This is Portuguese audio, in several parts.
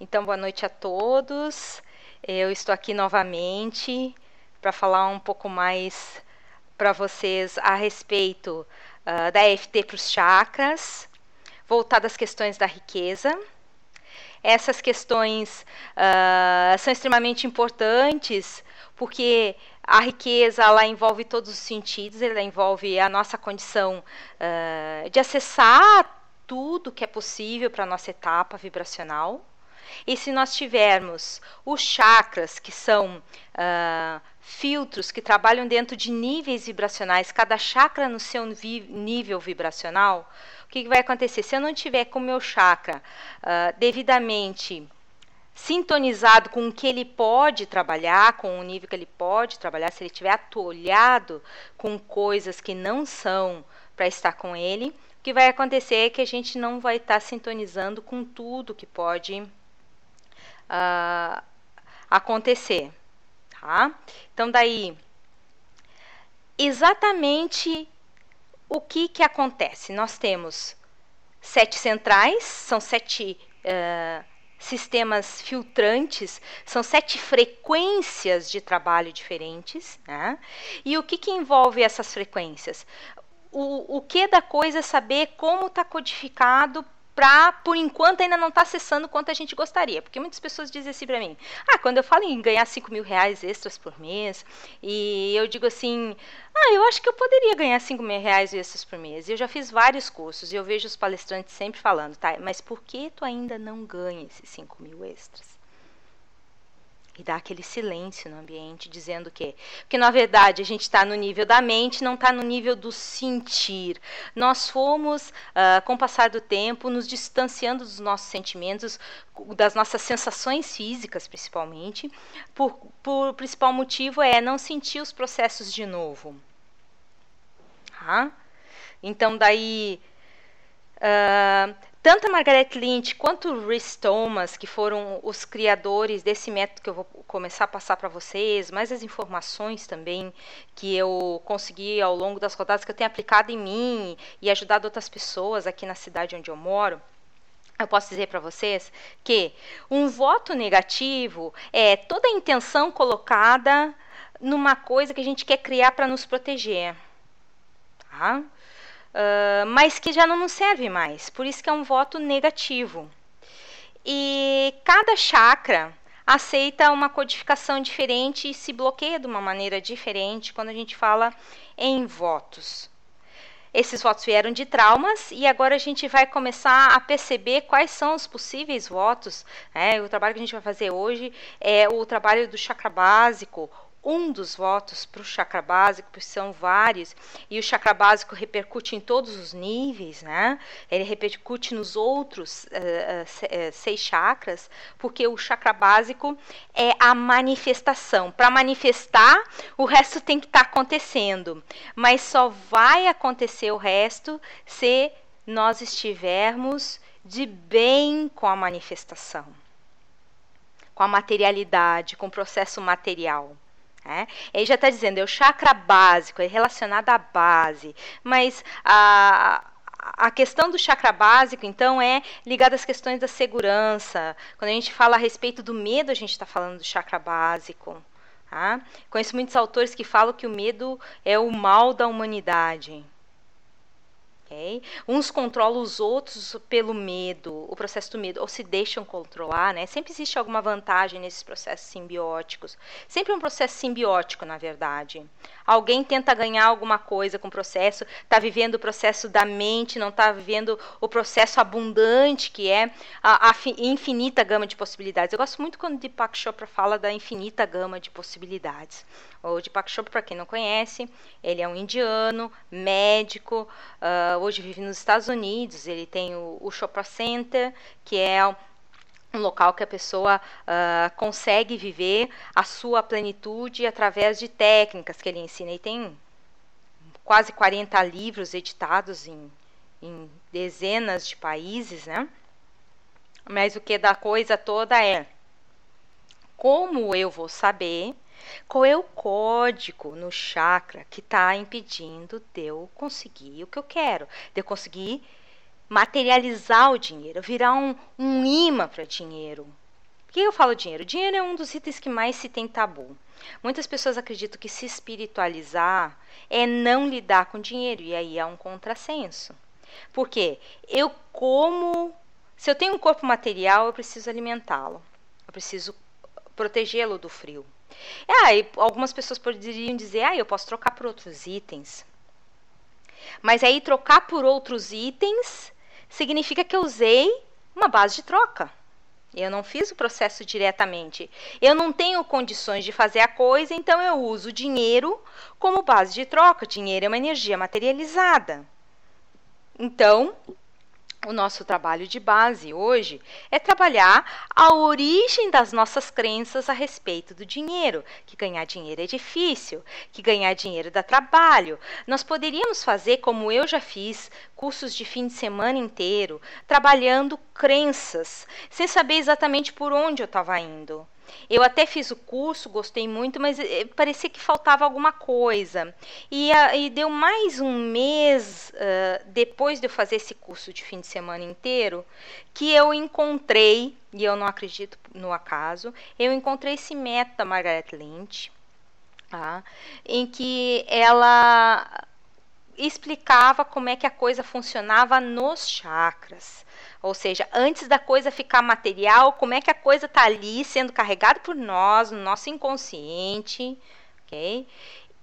Então, boa noite a todos. Eu estou aqui novamente para falar um pouco mais para vocês a respeito uh, da EFT para os chakras, voltada às questões da riqueza. Essas questões uh, são extremamente importantes porque a riqueza ela envolve todos os sentidos, ela envolve a nossa condição uh, de acessar tudo que é possível para a nossa etapa vibracional. E se nós tivermos os chakras, que são uh, filtros que trabalham dentro de níveis vibracionais, cada chakra no seu nível vibracional, o que, que, vai acontecer? Se eu não tiver com o meu chakra uh, devidamente sintonizado com o que ele pode trabalhar, com o nível que ele pode trabalhar, se ele estiver atolhado com coisas que não são para estar com ele, o que vai acontecer é que a gente não vai estar sintonizando com tudo que pode uh, acontecer, tá? Então daí, exatamente o que que acontece? Nós temos sete centrais, são sete uh, sistemas filtrantes, são sete frequências de trabalho diferentes, né? E o que que envolve essas frequências? O, o que da coisa é saber como está codificado para, por enquanto, ainda não está acessando quanto a gente gostaria. Porque muitas pessoas dizem assim para mim: ah, quando eu falo em ganhar 5 mil reais extras por mês, e eu digo assim: ah, eu acho que eu poderia ganhar 5 mil reais extras por mês. E eu já fiz vários cursos e eu vejo os palestrantes sempre falando, tá? Mas por que tu ainda não ganha esses 5 mil extras? E dá aquele silêncio no ambiente, dizendo que que na verdade a gente está no nível da mente, não está no nível do sentir. Nós fomos, uh, com o passar do tempo, nos distanciando dos nossos sentimentos, das nossas sensações físicas, principalmente. Por, por principal motivo é não sentir os processos de novo. Tá? Então daí Uh, tanto a Margaret Lynch quanto o Rhys Thomas, que foram os criadores desse método que eu vou começar a passar para vocês, mais as informações também que eu consegui ao longo das rodadas que eu tenho aplicado em mim e ajudado outras pessoas aqui na cidade onde eu moro. Eu posso dizer para vocês que um voto negativo é toda a intenção colocada numa coisa que a gente quer criar para nos proteger. Tá? Uh, mas que já não nos serve mais. Por isso que é um voto negativo. E cada chakra aceita uma codificação diferente e se bloqueia de uma maneira diferente quando a gente fala em votos. Esses votos vieram de traumas e agora a gente vai começar a perceber quais são os possíveis votos. Né? O trabalho que a gente vai fazer hoje é o trabalho do chakra básico, um dos votos para o chakra básico, porque são vários, e o chakra básico repercute em todos os níveis, né? Ele repercute nos outros uh, uh, seis chakras, porque o chakra básico é a manifestação. Para manifestar, o resto tem que estar tá acontecendo, mas só vai acontecer o resto se nós estivermos de bem com a manifestação, com a materialidade, com o processo material. Né? Ele já está dizendo, é o chakra básico, é relacionado à base. Mas a, a questão do chakra básico, então, é ligada às questões da segurança. Quando a gente fala a respeito do medo, a gente está falando do chakra básico. Tá? Conheço muitos autores que falam que o medo é o mal da humanidade. Okay? Uns controlam os outros pelo medo, o processo do medo, ou se deixam controlar, né? Sempre existe alguma vantagem nesses processos simbióticos. Sempre um processo simbiótico, na verdade. Alguém tenta ganhar alguma coisa com o processo, está vivendo o processo da mente, não está vivendo o processo abundante que é a, a, infinita gama de possibilidades. Eu gosto muito quando Deepak Chopra fala da infinita gama de possibilidades. O Deepak Chopra, para quem não conhece, ele é um indiano, médico, uh, hoje vive nos Estados Unidos. Ele tem o, o Chopra Center, que é um local que a pessoa uh, consegue viver a sua plenitude através de técnicas que ele ensina. E tem quase 40 livros editados em, em dezenas de países, né? Mas o que da coisa toda é como eu vou saber qual é o código no chakra que está impedindo de eu conseguir o que eu quero, de eu conseguir materializar o dinheiro, virar um, um imã para dinheiro? Por que eu falo dinheiro? Dinheiro é um dos itens que mais se tem tabu. Muitas pessoas acreditam que se espiritualizar é não lidar com dinheiro, e aí há um contrassenso. Por quê? Eu como. Se eu tenho um corpo material, eu preciso alimentá-lo. Eu preciso protegê-lo do frio. Ah, e algumas pessoas poderiam dizer, ah, eu posso trocar por outros itens. Mas aí trocar por outros itens significa que eu usei uma base de troca. Eu não fiz o processo diretamente. Eu não tenho condições de fazer a coisa, então eu uso o dinheiro como base de troca. Dinheiro é uma energia materializada. Então, o nosso trabalho de base hoje é trabalhar a origem das nossas crenças a respeito do dinheiro, que ganhar dinheiro é difícil, que ganhar dinheiro dá trabalho. Nós poderíamos fazer, como eu já fiz, cursos de fim de semana inteiro, trabalhando crenças, sem saber exatamente por onde eu estava indo. Eu até fiz o curso, gostei muito, mas eh, parecia que faltava alguma coisa. E, e deu mais um mês uh, depois de eu fazer esse curso de fim de semana inteiro que eu encontrei, e eu não acredito no acaso, eu encontrei esse método da Margaret Lynch, tá? em que ela explicava como é que a coisa funcionava nos chakras. Ou seja, antes da coisa ficar material, como é que a coisa está ali sendo carregada por nós, no nosso inconsciente, ok?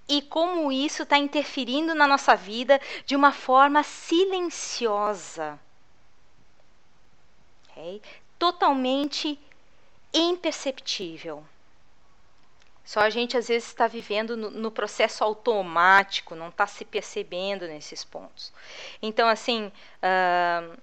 E como isso está interferindo na nossa vida de uma forma silenciosa, ok? Totalmente imperceptível. Só a gente às vezes está vivendo no, no, processo automático, não está se percebendo nesses pontos. Então, assim, uh,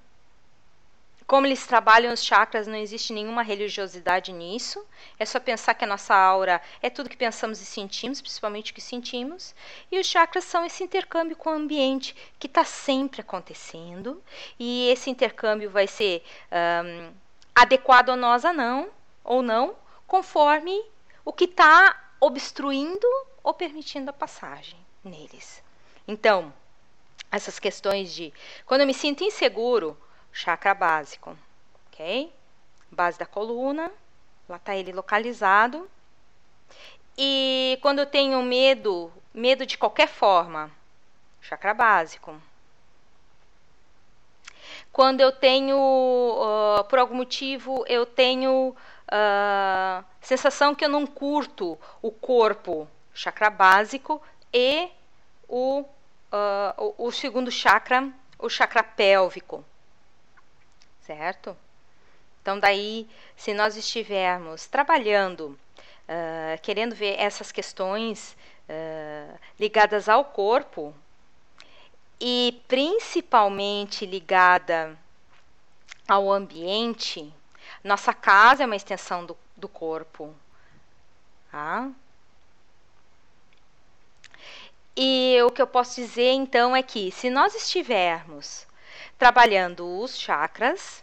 como eles trabalham os chakras, não existe nenhuma religiosidade nisso. É só pensar que a nossa aura é tudo que pensamos e sentimos, principalmente o que sentimos. E os chakras são esse intercâmbio com o ambiente que está sempre acontecendo. E esse intercâmbio vai ser um, adequado a nós a não, ou não, conforme o que está obstruindo ou permitindo a passagem neles. Então, essas questões de quando eu me sinto inseguro, chakra básico, ok? Base da coluna, lá está ele localizado. E quando eu tenho medo, medo de qualquer forma, chakra básico. Quando eu tenho, uh, por algum motivo, eu tenho uh, sensação que eu não curto o corpo, chakra básico, e o, uh, o, o segundo chakra, o chakra pélvico, certo? Então, daí, se nós estivermos trabalhando, uh, querendo ver essas questões uh, ligadas ao corpo, e principalmente ligada ao ambiente, nossa casa é uma extensão do, do corpo. Tá? E o que eu posso dizer então é que, se nós estivermos Trabalhando os chakras,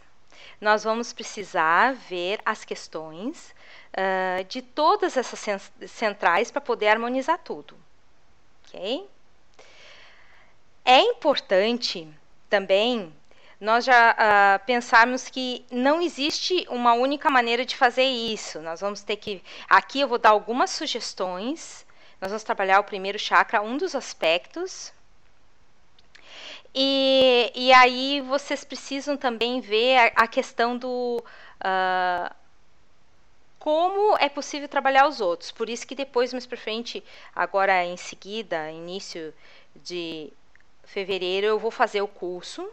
nós vamos precisar ver as questões uh, de todas essas centrais para poder harmonizar tudo. Ok? É importante também nós já uh, pensarmos que não existe uma única maneira de fazer isso. Nós vamos ter que. Aqui eu vou dar algumas sugestões. Nós vamos trabalhar o primeiro chakra, um dos aspectos e, e aí vocês precisam também ver a, a questão do uh, como é possível trabalhar os outros. Por isso que depois, mais para frente, agora em seguida, início de fevereiro, eu vou fazer o curso.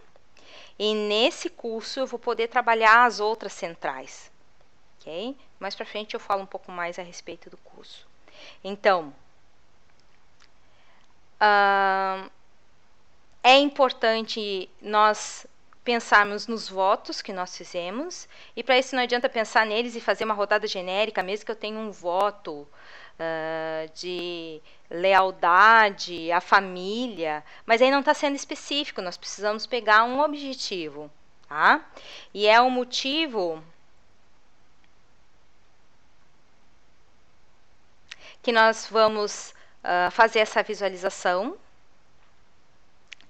E nesse curso eu vou poder trabalhar as outras centrais. Ok? Mais para frente eu falo um pouco mais a respeito do curso. Então, uh, é importante nós pensarmos nos votos que nós fizemos, e para isso não adianta pensar neles e fazer uma rodada genérica, mesmo que eu tenha um voto uh, de lealdade à família, mas aí não está sendo específico, nós precisamos pegar um objetivo. Tá? E é o motivo que nós vamos uh, fazer essa visualização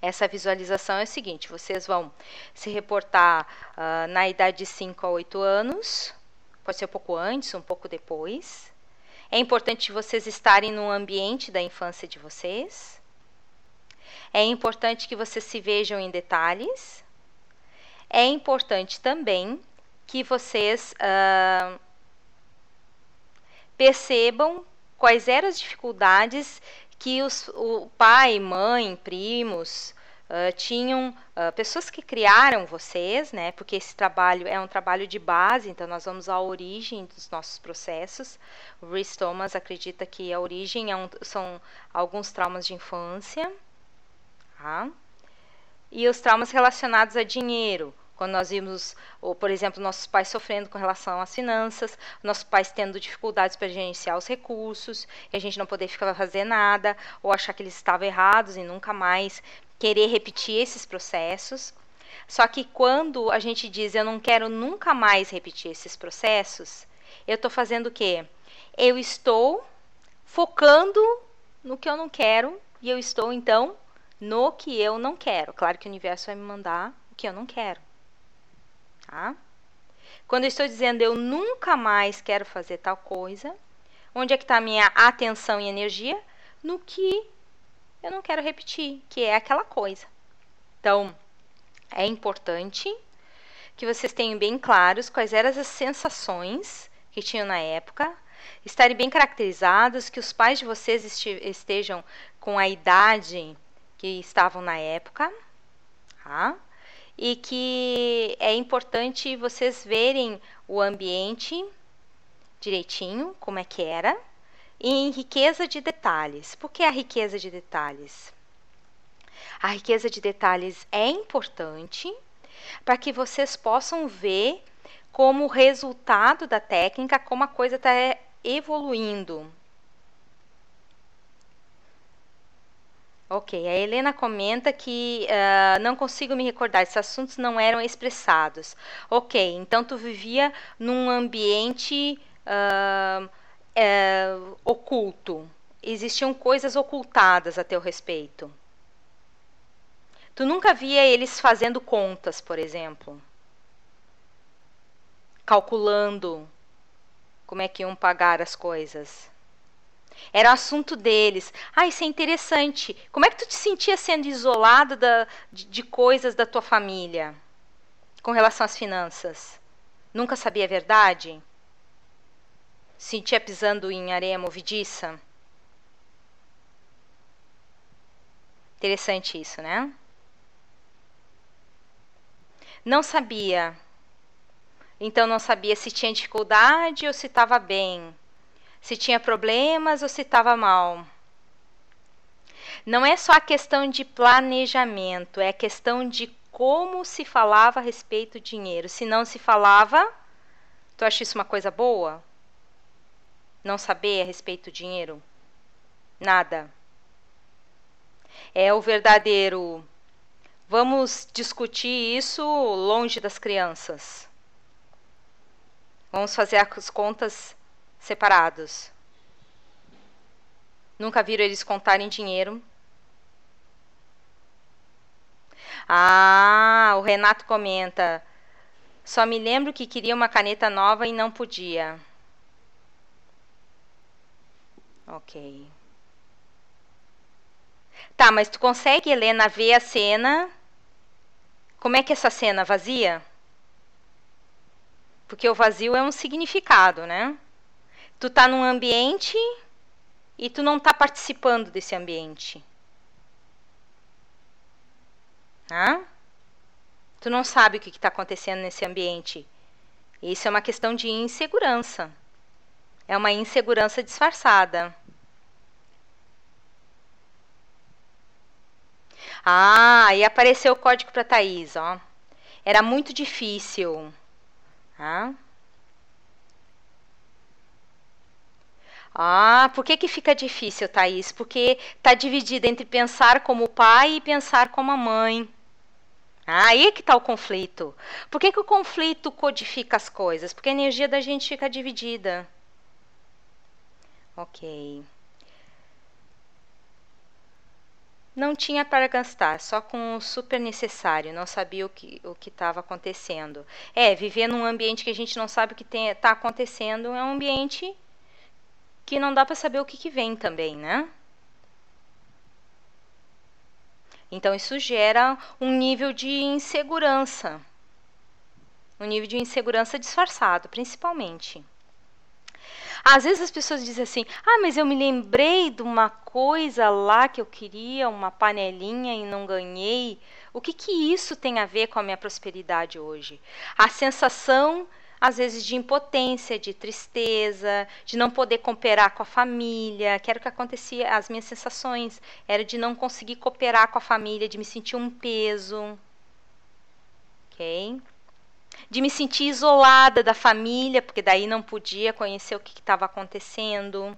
essa visualização é o seguinte: vocês vão se reportar uh, na idade de 5 a 8 anos, pode ser um pouco antes, um pouco depois. É importante vocês estarem no ambiente da infância de vocês. É importante que vocês se vejam em detalhes. É importante também que vocês uh, percebam quais eram as dificuldades que os, o pai, mãe, primos uh, tinham, uh, pessoas que criaram vocês, né? Porque esse trabalho é um trabalho de base, então nós vamos à origem dos nossos processos. O Rhys Thomas acredita que a origem é um, são alguns traumas de infância, tá? E os traumas relacionados a dinheiro, quando nós vimos, ou, por exemplo, nossos pais sofrendo com relação às finanças, nossos pais tendo dificuldades para gerenciar os recursos, e a gente não poder ficar fazer nada, ou achar que eles estavam errados e nunca mais querer repetir esses processos. Só que quando a gente diz eu não quero nunca mais repetir esses processos, eu estou fazendo o quê? Eu estou focando no que eu não quero e eu estou então no que eu não quero. Claro que o universo vai me mandar o que eu não quero. Tá? Quando eu estou dizendo eu nunca mais quero fazer tal coisa, onde é que está a minha atenção e energia? No que eu não quero repetir, que é aquela coisa. Então, é importante que vocês tenham bem claros quais eram as sensações que tinham na época, estarem bem caracterizados, que os pais de vocês estejam com a idade que estavam na época, tá? E que é importante vocês verem o ambiente direitinho, como é que era, e em riqueza de detalhes. Por que a riqueza de detalhes? A riqueza de detalhes é importante para que vocês possam ver como resultado da técnica, como a coisa está evoluindo. Ok, a Helena comenta que uh, não consigo me recordar, esses assuntos não eram expressados. Ok, então tu vivia num ambiente uh, uh, oculto. Existiam coisas ocultadas a teu respeito. Tu nunca via eles fazendo contas, por exemplo. Calculando como é que iam pagar as coisas. Era assunto deles. Ah, isso é interessante. Como é que tu te sentia sendo isolado da, de, de coisas da tua família com relação às finanças? Nunca sabia a verdade? Sentia pisando em areia movediça? Interessante isso, né? Não sabia. Então não sabia se tinha dificuldade ou se estava bem se tinha problemas ou se estava mal. Não é só a questão de planejamento, é a questão de como se falava a respeito do dinheiro. Se não se falava, tu acha isso uma coisa boa? Não saber a respeito do dinheiro? Nada. É o verdadeiro. Vamos discutir isso longe das crianças. Vamos fazer as contas separados. Nunca viram eles contarem dinheiro? Ah, o Renato comenta. Só me lembro que queria uma caneta nova e não podia. Ok. Tá, mas tu consegue, Helena, ver a cena? Como é que é essa cena vazia? Porque o vazio é um significado, né? Tu tá num ambiente e tu não tá participando desse ambiente. Ah? Tu não sabe o que está acontecendo nesse ambiente. Isso é uma questão de insegurança. É uma insegurança disfarçada. Ah, e apareceu o código para Thaís, ó. Era muito difícil. Ah? Ah, por que, que fica difícil, Thaís? Porque está dividida entre pensar como pai e pensar como a mãe. Ah, aí que está o conflito. Por que, que o conflito codifica as coisas? Porque a energia da gente fica dividida. Ok. não tinha para gastar, só com o super necessário, não sabia o que o estava acontecendo. É, viver num ambiente que a gente não sabe o que está acontecendo é um ambiente que não dá para saber o que, que vem também, né? Então isso gera um nível de insegurança, um nível de insegurança disfarçado, principalmente. Às vezes as pessoas dizem assim: ah, mas eu me lembrei de uma coisa lá que eu queria, uma panelinha e não ganhei. O que, que isso tem a ver com a minha prosperidade hoje? A sensação, às vezes, de impotência, de tristeza, de não poder cooperar com a família, que era o que acontecia, as minhas sensações, era de não conseguir cooperar com a família, de me sentir um peso. Ok? de me sentir isolada da família, porque daí não podia conhecer o que estava acontecendo.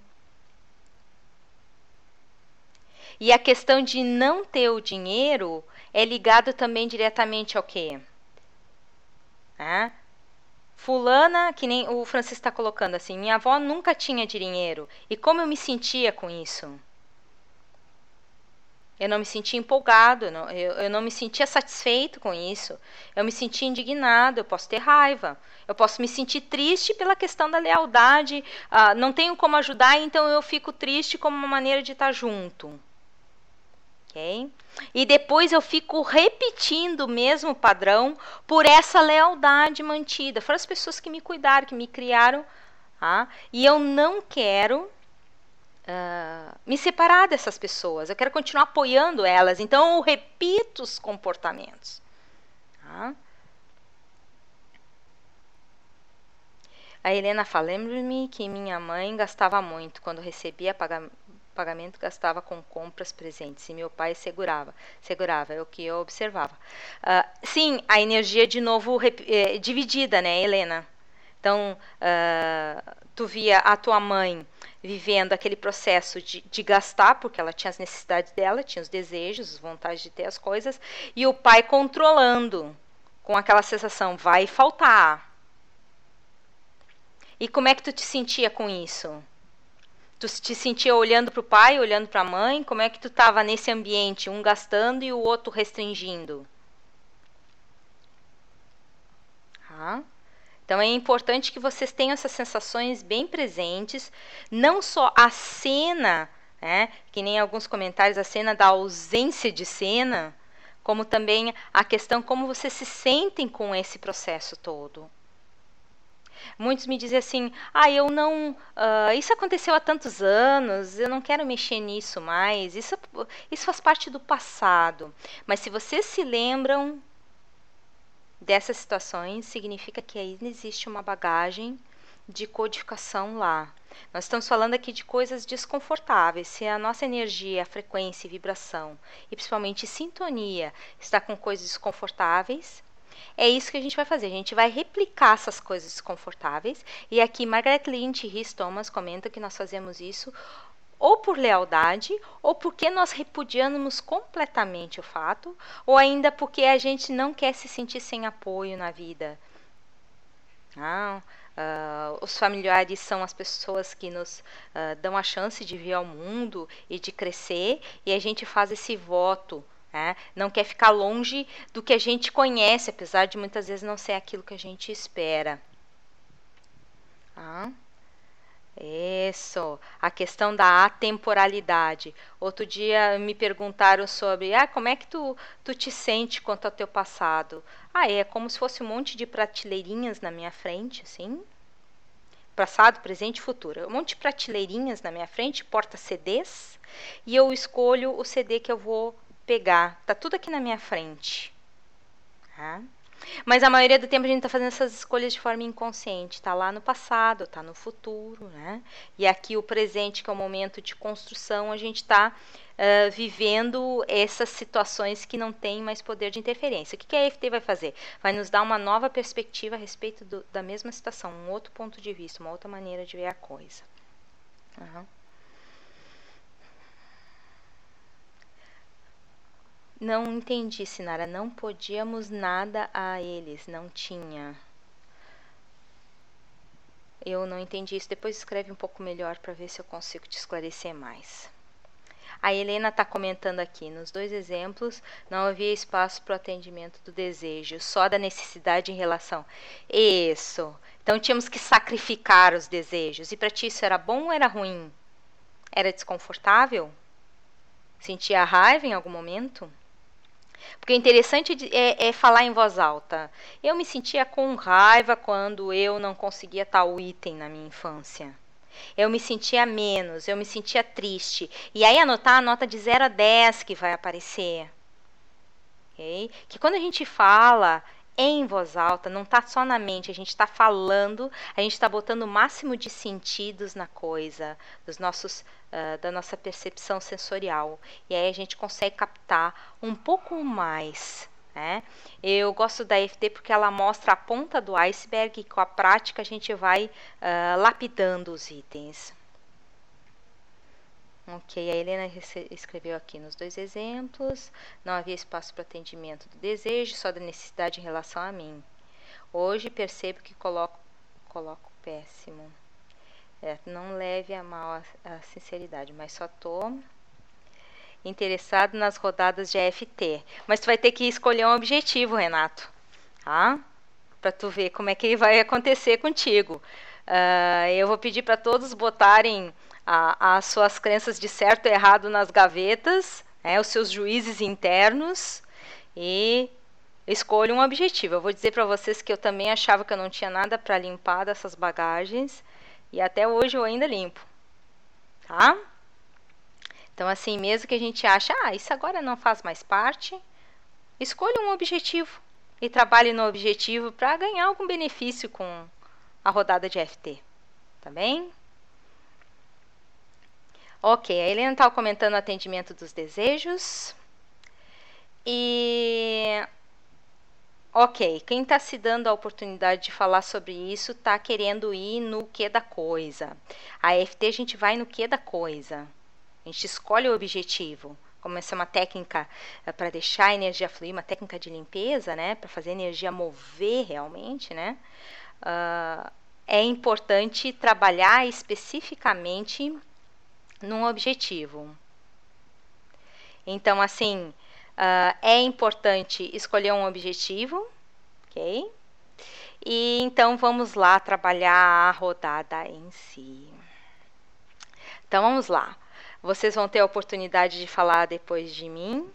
E a questão de não ter o dinheiro é ligado também diretamente ao quê? Ah, fulana, que nem o Francisco está colocando assim, minha avó nunca tinha dinheiro. E como eu me sentia com isso? Eu não me sentia empolgado, não, eu, eu não me sentia satisfeito com isso. Eu me sentia indignado, eu posso ter raiva. Eu posso me sentir triste pela questão da lealdade. Uh, não tenho como ajudar, então eu fico triste como uma maneira de estar junto. E depois eu fico repetindo o mesmo padrão por essa lealdade mantida. Foram as pessoas que me cuidaram, que me criaram. Ah, e eu não quero uh, me separar dessas pessoas, eu quero continuar apoiando elas, então eu repito os comportamentos. Tá? A Helena fala: lembro-me que minha mãe gastava muito quando recebia pagamento, gastava com compras presentes e meu pai segurava. Segurava, é o que eu observava. Uh, sim, a energia de novo é, dividida, né, Helena? Então, uh, tu via a tua mãe vivendo aquele processo de, de, gastar, porque ela tinha as necessidades dela, tinha os desejos, as vontades de ter as coisas, e o pai controlando, com aquela sensação, vai faltar. E como é que tu te sentia com isso? Tu te sentia olhando para o pai, olhando para a mãe? Como é que tu estava nesse ambiente, um gastando e o outro restringindo? Ah. Então é importante que vocês tenham essas sensações bem presentes, não só a cena, né, que nem alguns comentários, a cena da ausência de cena, como também a questão como vocês se sentem com esse processo todo. Muitos me dizem assim: ah, eu não. Uh, isso aconteceu há tantos anos, eu não quero mexer nisso mais, isso, isso faz parte do passado. Mas se vocês se lembram dessas situações, significa que ainda existe uma bagagem de codificação lá. Nós estamos falando aqui de coisas desconfortáveis. Se a nossa energia, a frequência vibração, e principalmente sintonia, está com coisas desconfortáveis, é isso que a gente vai fazer. A gente vai replicar essas coisas desconfortáveis. E aqui Margaret Lynch e Rhys Thomas comentam que nós fazemos isso ou por lealdade, ou porque nós repudiamos completamente o fato, ou ainda porque a gente não quer se sentir sem apoio na vida. Ah, uh, os familiares são as pessoas que nos uh, dão a chance de vir ao mundo e de crescer, e a gente faz esse voto. Né? Não quer ficar longe do que a gente conhece, apesar de muitas vezes não ser aquilo que a gente espera. Ah. Isso, a questão da atemporalidade. Outro dia me perguntaram sobre, ah, como é que tu, tu te sente quanto ao teu passado? Ah, é como se fosse um monte de prateleirinhas na minha frente, assim. Passado, presente e futuro. Um monte de prateleirinhas na minha frente, porta CDs, e eu escolho o CD que eu vou pegar. Tá tudo aqui na minha frente. Tá? Mas a maioria do tempo a gente está fazendo essas escolhas de forma inconsciente. Está lá no passado, está no futuro, né? E aqui o presente, que é o momento de construção, a gente está uh, vivendo essas situações que não têm mais poder de interferência. O que, que a EFT vai fazer? Vai nos dar uma nova perspectiva a respeito do, da mesma situação, um outro ponto de vista, uma outra maneira de ver a coisa. Uhum. Não entendi, Sinara. Não podíamos nada a eles. Não tinha. Eu não entendi isso. Depois escreve um pouco melhor para ver se eu consigo te esclarecer mais. A Helena está comentando aqui, nos dois exemplos, não havia espaço para o atendimento do desejo, só da necessidade em relação. Isso. Então tínhamos que sacrificar os desejos. E para ti isso era bom ou era ruim? Era desconfortável? Sentia raiva em algum momento? Porque o interessante é, é, falar em voz alta. Eu me sentia com raiva quando eu não conseguia tal item na minha infância. Eu me sentia menos, eu me sentia triste. E aí anotar a nota de 0 a 10 que vai aparecer. Okay? Que quando a gente fala em voz alta, não está só na mente, a gente está falando, a gente está botando o máximo de sentidos na coisa, dos nossos, uh, da nossa percepção sensorial. E aí a gente consegue captar um pouco mais. Né? Eu gosto da FT porque ela mostra a ponta do iceberg e com a prática a gente vai uh, lapidando os itens. Ok, a Helena escreveu aqui nos dois exemplos. Não havia espaço para atendimento do desejo, só da necessidade em relação a mim. Hoje percebo que coloco, coloco péssimo. É, não leve a mal a, a sinceridade, mas só estou interessado nas rodadas de AFT. Mas tu vai ter que escolher um objetivo, Renato, tá? Para tu ver como é que vai acontecer contigo. Uh, eu vou pedir para todos botarem as suas crenças de certo e errado nas gavetas, né, os seus juízes internos e escolha um objetivo. Eu vou dizer para vocês que eu também achava que eu não tinha nada para limpar dessas bagagens e até hoje eu ainda limpo, tá? Então assim, mesmo que a gente ache, ah, isso agora não faz mais parte, escolha um objetivo e trabalhe no objetivo para ganhar algum benefício com a rodada de FT, tá bem? Ok, a Helena estava comentando o atendimento dos desejos. E. Ok, quem está se dando a oportunidade de falar sobre isso está querendo ir no que da coisa. A EFT a gente vai no que da coisa. A gente escolhe o objetivo. Como essa é uma técnica eh, para deixar a energia fluir, uma técnica de limpeza, né? Para fazer a energia mover realmente, né? Uh, é importante trabalhar especificamente num objetivo. Então, assim, uh, é importante escolher um objetivo, ok? E então vamos lá trabalhar a rodada em si. Então vamos lá. Vocês vão ter a oportunidade de falar depois de mim.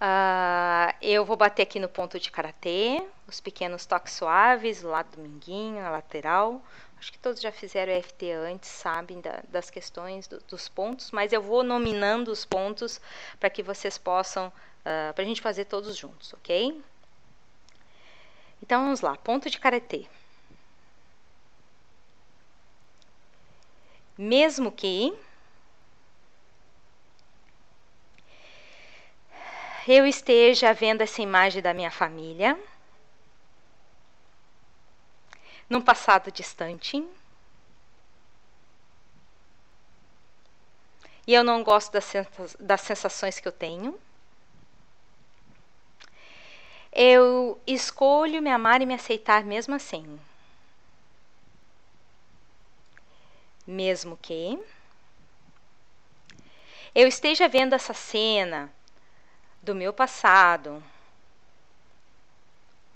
Uh, eu vou bater aqui no ponto de karatê, os pequenos toques suaves, do lado do minguinho, na lateral, Acho que todos já fizeram EFT antes, sabem da, das questões do, dos pontos, mas eu vou nominando os pontos para que vocês possam, uh, para a gente fazer todos juntos, ok? Então vamos lá, ponto de karatê. Mesmo que eu esteja vendo essa imagem da minha família, num passado distante. E eu não gosto das, sensações que eu tenho. Eu escolho me amar e me aceitar mesmo assim. Mesmo que eu esteja vendo essa cena do meu passado,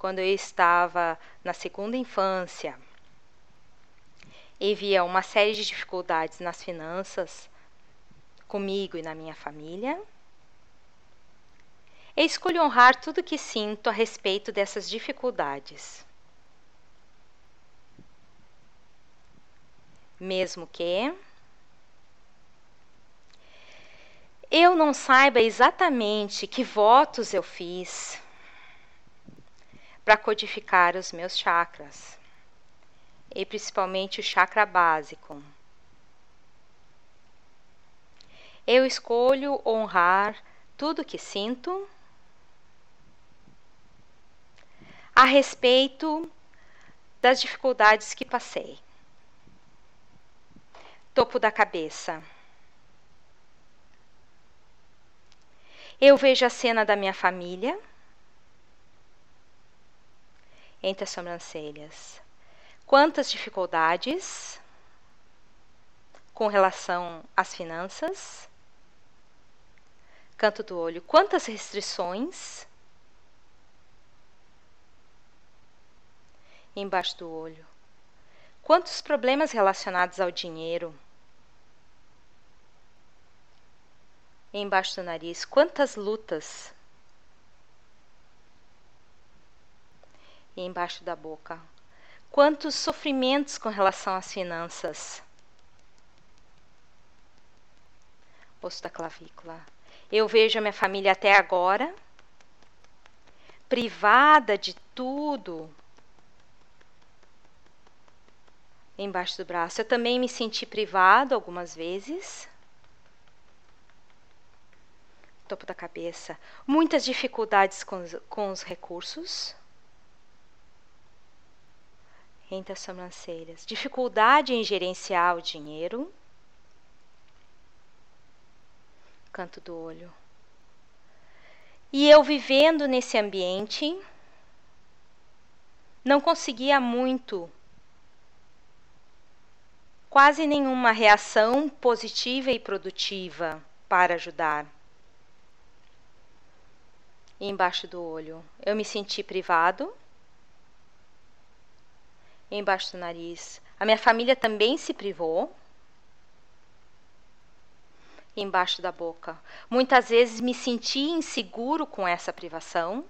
quando eu estava na segunda infância e via uma série de dificuldades nas finanças comigo e na minha família. Escolho honrar tudo que sinto a respeito dessas dificuldades. Mesmo que eu não saiba exatamente que votos eu fiz, para codificar os meus chakras, e principalmente o chakra básico. Eu escolho honrar tudo que sinto a respeito das dificuldades que passei. Topo da cabeça. Eu vejo a cena da minha família entre as sobrancelhas. Quantas dificuldades, com relação às finanças. Canto do olho. Quantas restrições? Embaixo do olho. Quantos problemas relacionados ao dinheiro? Embaixo do nariz. Quantas lutas? Embaixo da boca. Quantos sofrimentos com relação às finanças? Osso da clavícula. Eu vejo a minha família até agora privada de tudo embaixo do braço. Eu também me senti privado algumas vezes. Topo da cabeça. Muitas dificuldades com os, com os recursos. Entre as sobrancelhas. Dificuldade em gerenciar o dinheiro. Canto do olho. E eu vivendo nesse ambiente, não conseguia muito quase nenhuma reação positiva e produtiva para ajudar. E embaixo do olho, eu me senti privado. Embaixo do nariz, a minha família também se privou. Embaixo da boca, muitas vezes me senti inseguro com essa privação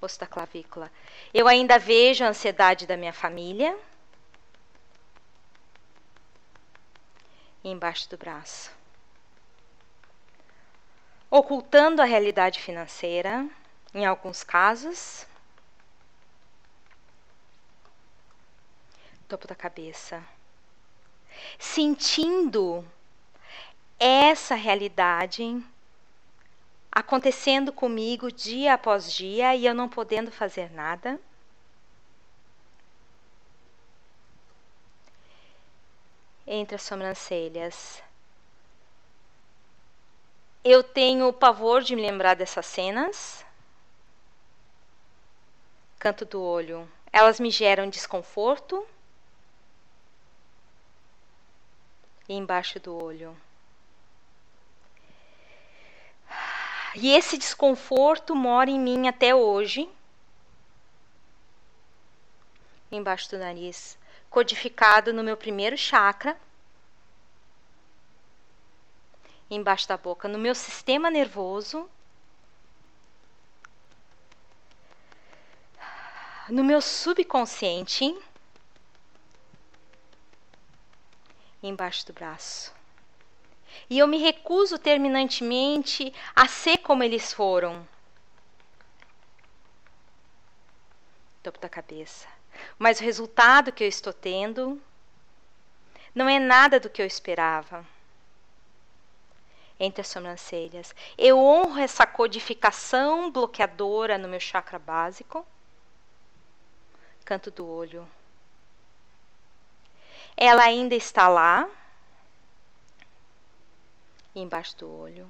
osso da clavícula. Eu ainda vejo a ansiedade da minha família. embaixo do braço. Ocultando a realidade financeira, em alguns casos. Topo da cabeça. Sentindo essa realidade acontecendo comigo dia após dia e eu não podendo fazer nada. entre as sobrancelhas. Eu tenho pavor de me lembrar dessas cenas. Canto do olho. Elas me geram desconforto. Embaixo do olho. E esse desconforto mora em mim até hoje. Embaixo do nariz codificado no meu primeiro chakra, embaixo da boca, no meu sistema nervoso, no meu subconsciente, embaixo do braço. E eu me recuso terminantemente a ser como eles foram. Topo da cabeça mas o resultado que eu estou tendo não é nada do que eu esperava. Entre as sobrancelhas, eu honro essa codificação bloqueadora no meu chakra básico. Canto do olho. Ela ainda está lá, embaixo do olho,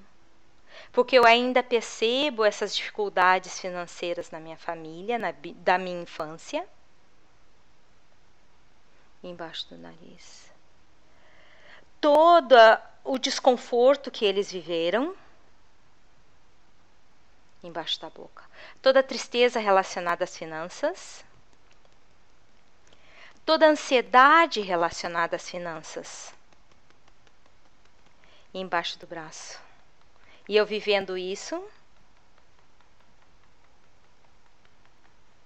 porque eu ainda percebo essas dificuldades financeiras na minha família, na, da minha infância embaixo do nariz. Todo o desconforto que eles viveram embaixo da boca. Toda a tristeza relacionada às finanças. Toda a ansiedade relacionada às finanças. Embaixo do braço. E eu vivendo isso.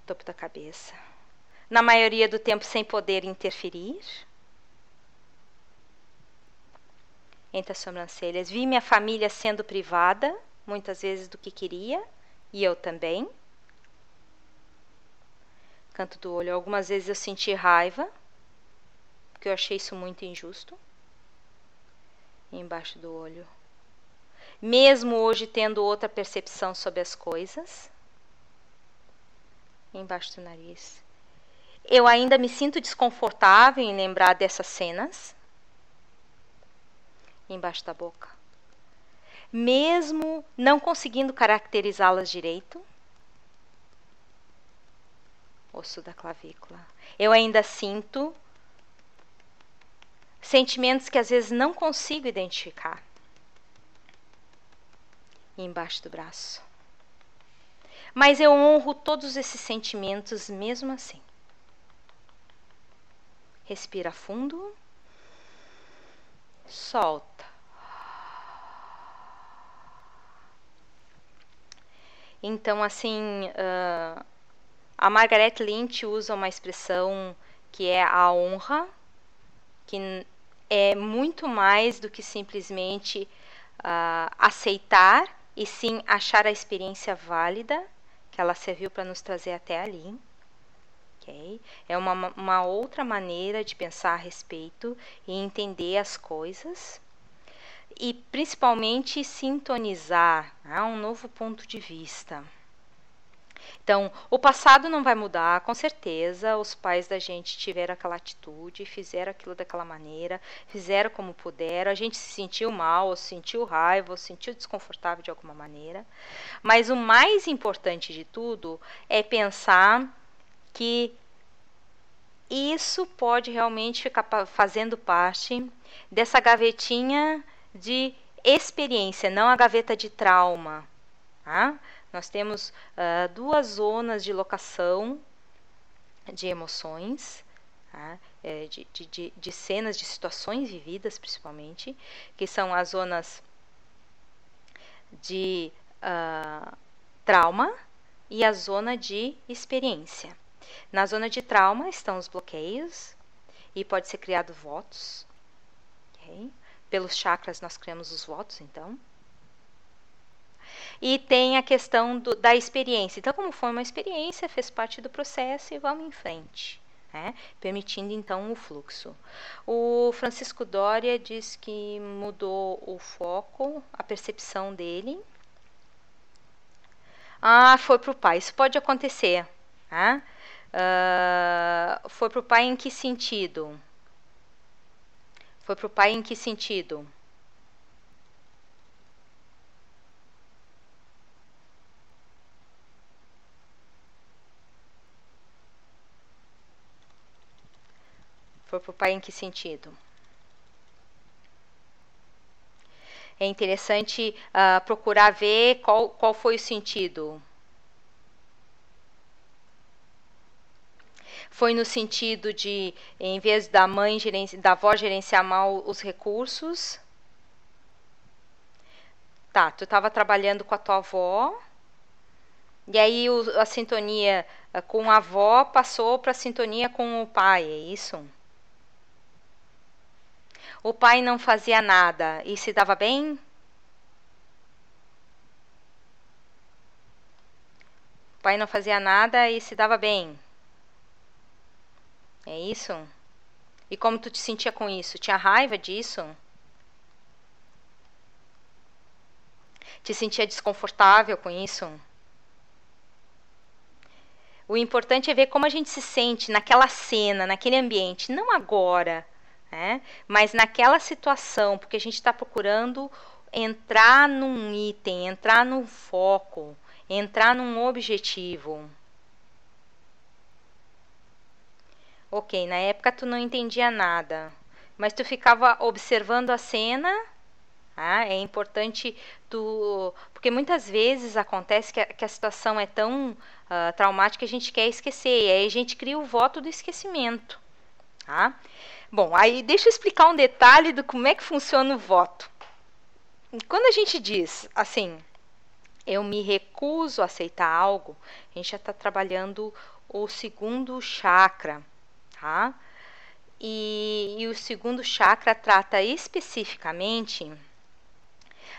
Topo da cabeça na maioria do tempo sem poder interferir. Entre as sobrancelhas. Vi minha família sendo privada, muitas vezes, do que queria, e eu também. Canto do olho. Algumas vezes eu senti raiva, porque eu achei isso muito injusto. Embaixo do olho. Mesmo hoje tendo outra percepção sobre as coisas. Embaixo do nariz. Eu ainda me sinto desconfortável em lembrar dessas cenas. Embaixo da boca. Mesmo não conseguindo caracterizá-las direito. Osso da clavícula. Eu ainda sinto sentimentos que às vezes não consigo identificar. Embaixo do braço. Mas eu honro todos esses sentimentos mesmo assim. Respira fundo. Solta. Então, assim, uh, a Margaret Lynch usa uma expressão que é a honra, que é muito mais do que simplesmente uh, aceitar e sim achar a experiência válida que ela serviu para nos trazer até ali. Okay? É uma, uma outra maneira de pensar a respeito e entender as coisas e principalmente sintonizar né, um novo ponto de vista. Então, o passado não vai mudar, com certeza. Os pais da gente tiveram aquela atitude, fizeram aquilo daquela maneira, fizeram como puderam. A gente se sentiu mal, ou sentiu raiva, ou sentiu desconfortável de alguma maneira. Mas o mais importante de tudo é pensar que isso pode realmente ficar fazendo parte dessa gavetinha de experiência, não a gaveta de trauma. Tá? Nós temos uh, duas zonas de locação de emoções, tá? é, de, de, de, cenas, de situações vividas, principalmente, que são as zonas de uh, trauma e a zona de experiência. Na zona de trauma estão os bloqueios e pode ser criado votos. Okay? Pelos chakras nós criamos os votos, então. E tem a questão do, da experiência. Então, como foi uma experiência, fez parte do processo e vamos em frente. Né? permitindo então o fluxo. O Francisco Doria diz que mudou o foco, a percepção dele. Ah, foi para o pai. Isso pode acontecer. Né? Uh, foi para o pai em que sentido? Foi para o pai em que sentido? Foi para o pai em que sentido? É interessante uh, procurar ver qual, qual foi o sentido. Foi no sentido de, em vez da mãe da avó gerenciar mal os recursos. Tá, tu estava trabalhando com a tua avó. E aí a sintonia ah, com a avó passou para a sintonia com o pai, é isso? O pai não fazia nada e se dava bem? O pai não fazia nada e se dava bem. É isso? E como tu te sentia com isso? Tinha raiva disso? Te sentia desconfortável com isso? O importante é ver como a gente se sente naquela cena, naquele ambiente, não agora, né? Mas naquela situação, porque a gente está procurando entrar num item, entrar num foco, entrar num objetivo. Ok, na época tu não entendia nada, mas tu ficava observando a cena. Ah, é importante tu. Porque muitas vezes acontece que a, que a situação é tão uh, traumática que a gente quer esquecer. E aí a gente cria o voto do esquecimento. Tá? Bom, aí deixa eu explicar um detalhe do como é que funciona o voto. Quando a gente diz assim, eu me recuso a aceitar algo, a gente já está trabalhando o segundo chakra, tá? E, e o segundo chakra trata especificamente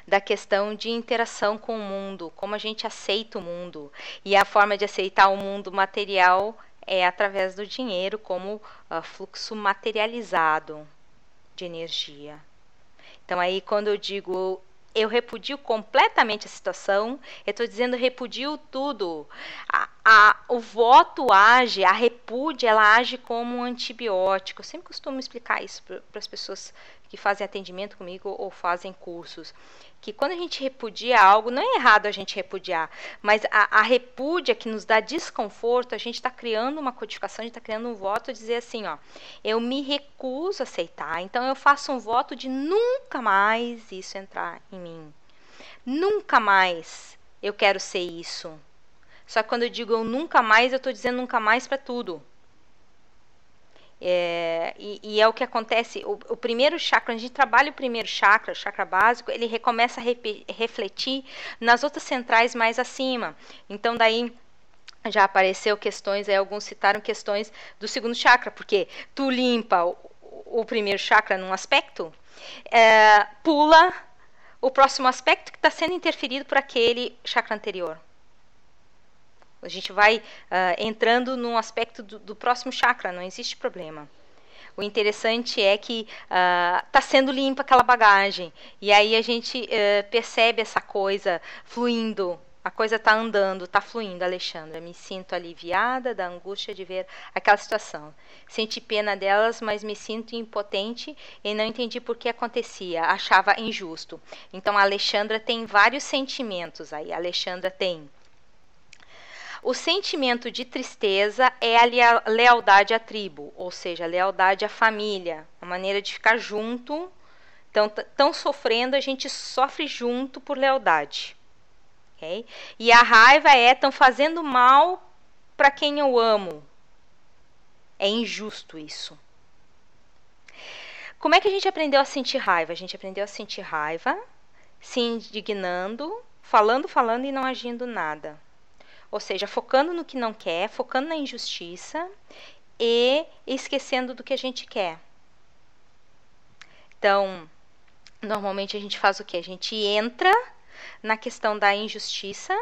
da questão de interação com o mundo, como a gente aceita o mundo. E a forma de aceitar o mundo material é através do dinheiro como uh, fluxo materializado de energia. Então, aí, quando eu digo eu repudio completamente a situação, eu estou dizendo repudio tudo. A, a, o voto age, a repúdia, ela age como um antibiótico. Eu sempre costumo explicar isso para as pessoas que fazem atendimento comigo ou fazem cursos. Que quando a gente repudia algo, não é errado a gente repudiar, mas a, a repúdia que nos dá desconforto, a gente está criando uma codificação, a gente está criando um voto de dizer assim: ó, eu me recuso a aceitar, então eu faço um voto de nunca mais isso entrar em mim. Nunca mais eu quero ser isso. Só que quando eu digo eu nunca mais, eu estou dizendo nunca mais para tudo. É, e, e, é o que acontece. O, o, primeiro chakra, a gente trabalha o primeiro chakra, o chakra básico, ele recomeça a re, refletir nas outras centrais mais acima. Então, daí já apareceu questões, aí alguns citaram questões do segundo chakra, porque tu limpa o, o primeiro chakra num aspecto, é, pula o próximo aspecto que está sendo interferido por aquele chakra anterior. A gente vai uh, entrando no aspecto do, do, próximo chakra, não existe problema. O interessante é que está uh, sendo limpa aquela bagagem. E aí a gente uh, percebe essa coisa fluindo. A coisa está andando, está fluindo, Alexandra. Me sinto aliviada da angústia de ver aquela situação. Senti pena delas, mas me sinto impotente e não entendi por que acontecia. Achava injusto. Então a Alexandra tem vários sentimentos aí. A Alexandra tem o sentimento de tristeza é a lealdade à tribo, ou seja, a lealdade à família, a maneira de ficar junto. Então, estão sofrendo, a gente sofre junto por lealdade. Okay? E a raiva é estão fazendo mal para quem eu amo. É injusto isso. Como é que a gente aprendeu a sentir raiva? A gente aprendeu a sentir raiva, se indignando, falando, falando e não agindo nada. Ou seja, focando no que não quer, focando na injustiça e esquecendo do que a gente quer. Então, normalmente a gente faz o que? A gente entra na questão da injustiça,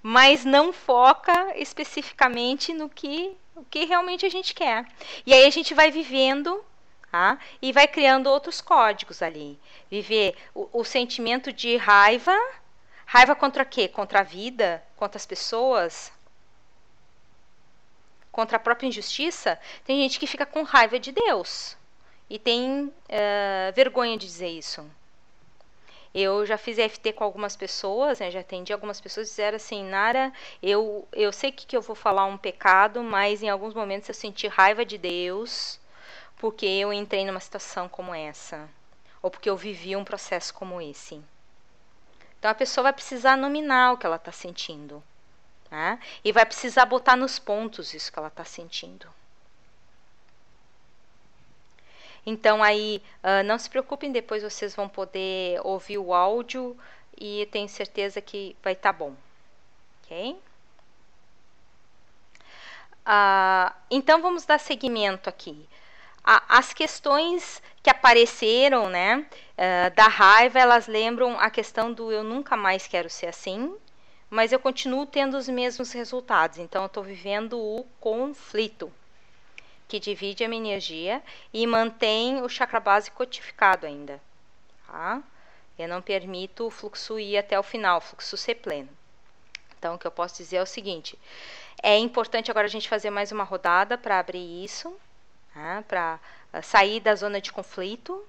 mas não foca especificamente no que, o que realmente a gente quer. E aí a gente vai vivendo tá? e vai criando outros códigos ali. Viver o, o sentimento de raiva Raiva contra quê? Contra a vida? Contra as pessoas? Contra a própria injustiça? Tem gente que fica com raiva de Deus e tem uh, vergonha de dizer isso. Eu já fiz EFT com algumas pessoas, né, já atendi algumas pessoas que disseram assim, Nara, eu, eu sei que, que eu vou falar um pecado, mas em alguns momentos eu senti raiva de Deus porque eu entrei numa situação como essa, ou porque eu vivi um processo como esse. Então a pessoa vai precisar nominar o que ela está sentindo. Né? E vai precisar botar nos pontos isso que ela está sentindo. Então aí, uh, não se preocupem, depois vocês vão poder ouvir o áudio e tenho certeza que vai estar tá bom. Ok? Uh, então vamos dar seguimento aqui. As questões que apareceram, né? Uh, da raiva, elas lembram a questão do eu nunca mais quero ser assim, mas eu continuo tendo os mesmos resultados. Então, eu estou vivendo o conflito, que divide a minha energia e mantém o chakra base codificado ainda. Tá? Eu não permito o fluxo ir até o final, o fluxo ser pleno. Então, o que eu posso dizer é o seguinte: é importante agora a gente fazer mais uma rodada para abrir isso, tá? para sair da zona de conflito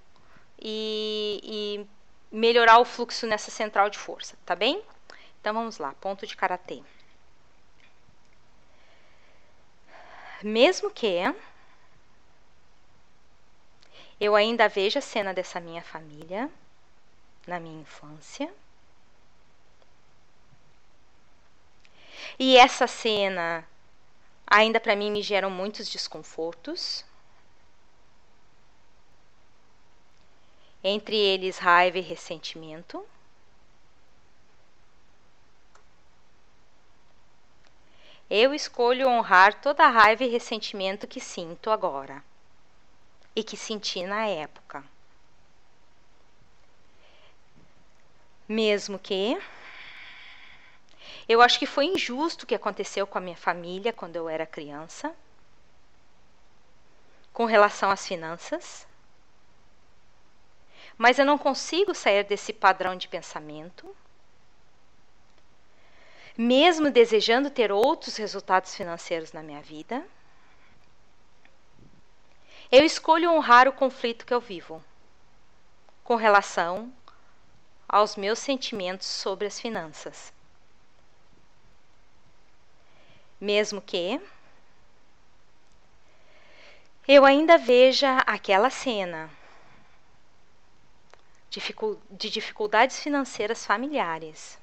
e, e melhorar o fluxo nessa central de força, tá bem? Então vamos lá, ponto de karatê. Mesmo que eu ainda veja a cena dessa minha família na minha infância. E essa cena ainda para mim me geram muitos desconfortos. Entre eles raiva e ressentimento. Eu escolho honrar toda a raiva e ressentimento que sinto agora e que senti na época. Mesmo que eu acho que foi injusto o que aconteceu com a minha família quando eu era criança, com relação às finanças mas eu não consigo sair desse padrão de pensamento. mesmo desejando ter outros resultados financeiros na minha vida, eu escolho honrar o conflito que eu vivo com relação aos meus sentimentos sobre as finanças. Mesmo que eu ainda veja aquela cena de dificuldades financeiras familiares.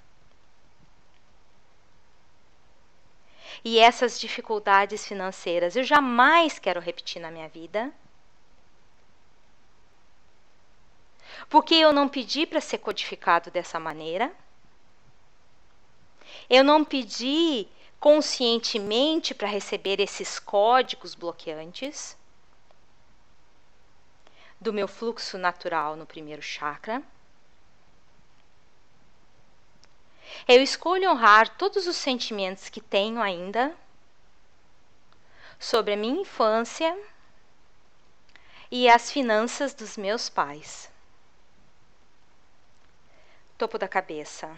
E essas dificuldades financeiras eu jamais quero repetir na minha vida. Porque eu não pedi para ser codificado dessa maneira. Eu não pedi conscientemente para receber esses códigos bloqueantes do meu fluxo natural no primeiro chakra. Eu escolho honrar todos os sentimentos que tenho ainda sobre a minha infância e as finanças dos meus pais. Topo da cabeça.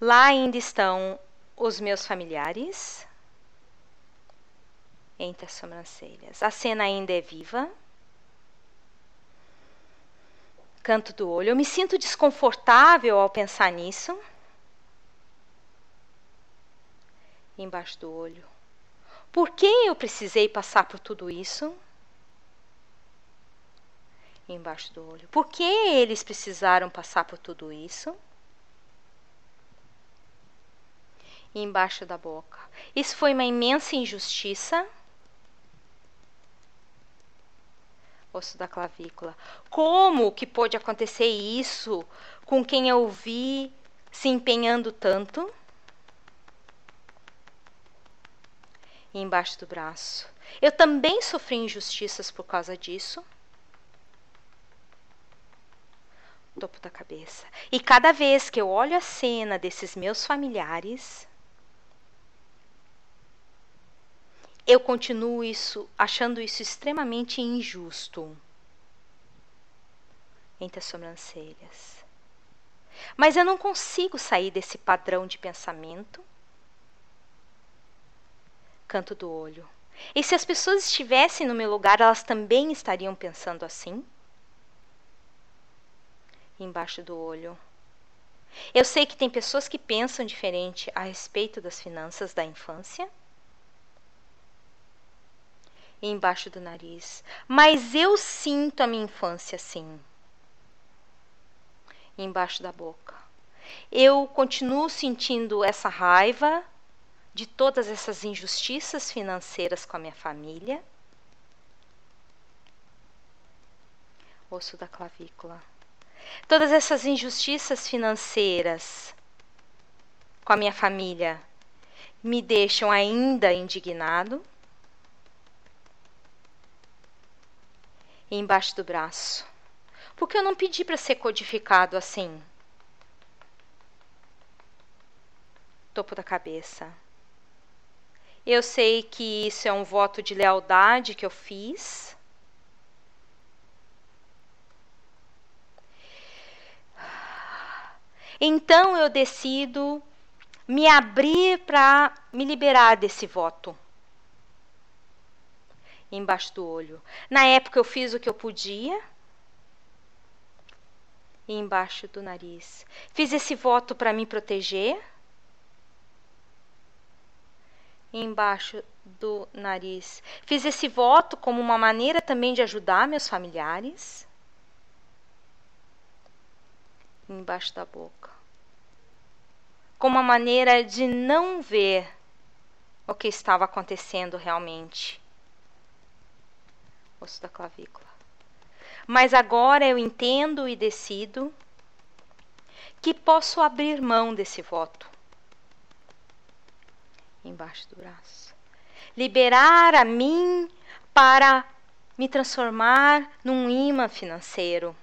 Lá ainda estão os meus familiares entre as sobrancelhas. A cena ainda é viva canto do olho. Eu me sinto desconfortável ao pensar nisso. Embaixo do olho. Por que eu precisei passar por tudo isso? Embaixo do olho. Por que eles precisaram passar por tudo isso? Embaixo da boca. Isso foi uma imensa injustiça. Osso da clavícula. Como que pôde acontecer isso com quem eu vi se empenhando tanto? E embaixo do braço. Eu também sofri injustiças por causa disso. Topo da cabeça. E cada vez que eu olho a cena desses meus familiares, eu continuo isso, achando isso extremamente injusto entre as sobrancelhas. Mas eu não consigo sair desse padrão de pensamento. Canto do olho. E se as pessoas estivessem no meu lugar, elas também estariam pensando assim? Embaixo do olho. Eu sei que tem pessoas que pensam diferente a respeito das finanças da infância embaixo do nariz. Mas eu sinto a minha infância assim. Embaixo da boca. Eu continuo sentindo essa raiva de todas essas injustiças financeiras com a minha família. Osso da clavícula. Todas essas injustiças financeiras com a minha família me deixam ainda indignado embaixo do braço. Porque eu não pedi para ser codificado assim. Topo da cabeça. Eu sei que isso é um voto de lealdade que eu fiz. Então eu decido me abrir para me liberar desse voto embaixo do olho. Na época eu fiz o que eu podia. E embaixo do nariz. Fiz esse voto para me proteger. Embaixo do nariz. Fiz esse voto como uma maneira também de ajudar meus familiares. Embaixo da boca. Como uma maneira de não ver o que estava acontecendo realmente osso da clavícula. Mas agora eu entendo e decido que posso abrir mão desse voto. Embaixo do braço. Liberar a mim para me transformar num imã financeiro.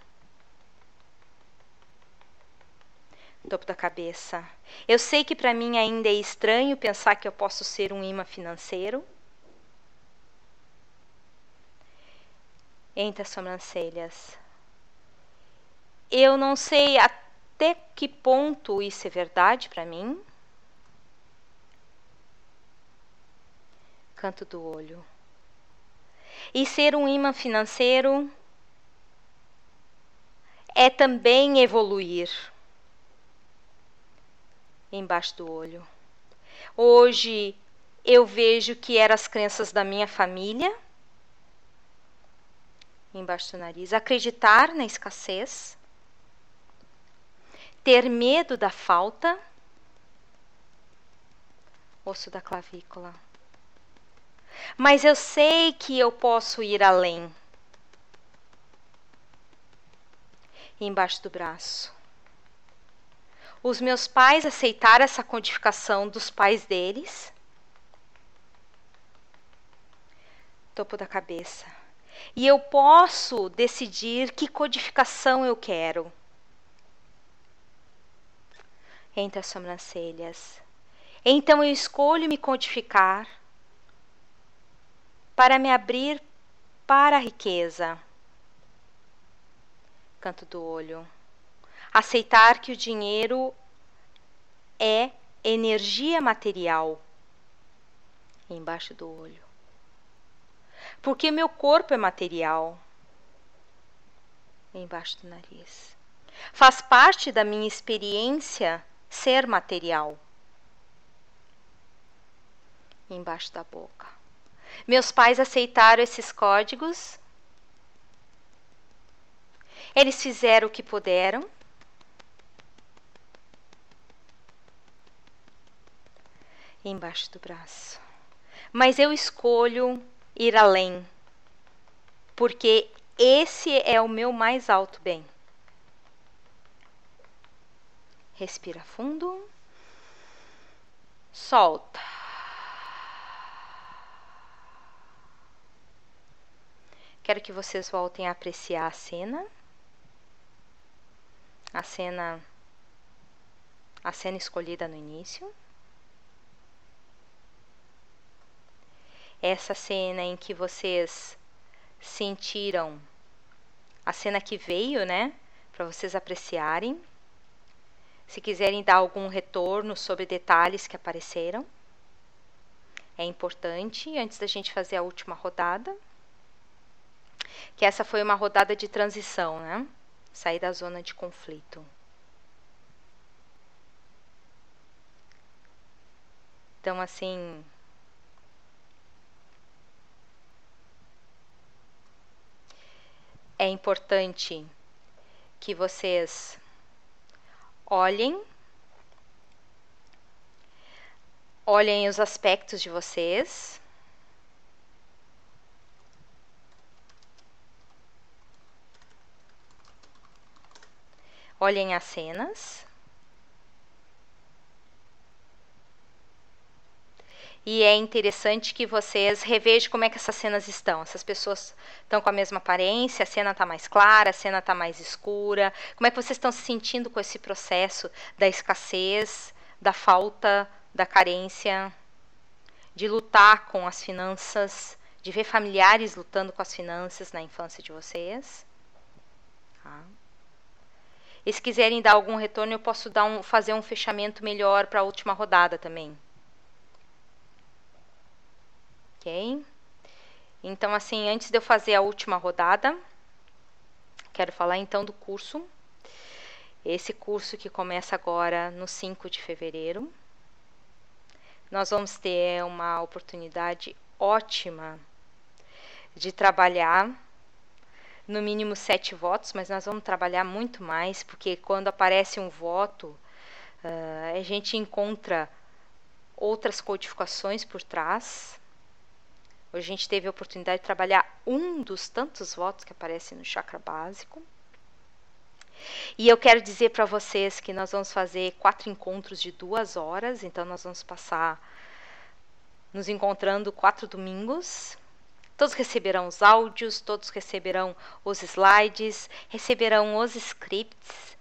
Topo da cabeça. Eu sei que para mim ainda é estranho pensar que eu posso ser um imã financeiro. entre as sobrancelhas. Eu não sei até que ponto isso é verdade para mim. Canto do olho. E ser um imã financeiro é também evoluir embaixo do olho. Hoje eu vejo que eram as crenças da minha família embaixo do nariz, acreditar na escassez, ter medo da falta, osso da clavícula. Mas eu sei que eu posso ir além. Embaixo do braço. Os meus pais aceitaram essa codificação dos pais deles. Topo da cabeça e eu posso decidir que codificação eu quero. Entre as sobrancelhas. Então eu escolho me codificar para me abrir para a riqueza. Canto do olho. Aceitar que o dinheiro é energia material. Embaixo do olho porque meu corpo é material. Embaixo do nariz. Faz parte da minha experiência ser material. Embaixo da boca. Meus pais aceitaram esses códigos. Eles fizeram o que puderam. Embaixo do braço. Mas eu escolho ir além, porque esse é o meu mais alto bem. Respira fundo. Solta. Quero que vocês voltem a apreciar a cena. A cena a cena escolhida no início. Essa cena em que vocês sentiram a cena que veio, né? Para vocês apreciarem. Se quiserem dar algum retorno sobre detalhes que apareceram, é importante antes da gente fazer a última rodada. Que essa foi uma rodada de transição, né? Sair da zona de conflito. Então, assim, é importante que vocês olhem, olhem os aspectos de vocês. Olhem as cenas. E é interessante que vocês revejam como é que essas cenas estão. Essas pessoas estão com a mesma aparência, a cena está mais clara, a cena está mais escura. Como é que vocês estão se sentindo com esse processo da escassez, da falta, da carência, de lutar com as finanças, de ver familiares lutando com as finanças na infância de vocês? Tá. E se quiserem dar algum retorno, eu posso dar um, fazer um fechamento melhor para a última rodada também ok? Então, assim, antes de eu fazer a última rodada, quero falar então do curso. Esse curso que começa agora no 5 de fevereiro. Nós vamos ter uma oportunidade ótima de trabalhar no mínimo sete votos, mas nós vamos trabalhar muito mais, porque quando aparece um voto, uh, a gente encontra outras codificações por trás, Hoje a gente teve a oportunidade de trabalhar um dos tantos votos que aparecem no chakra básico. E eu quero dizer para vocês que nós vamos fazer quatro encontros de duas horas, então nós vamos passar nos encontrando quatro domingos. Todos receberão os áudios, todos receberão os slides, receberão os scripts.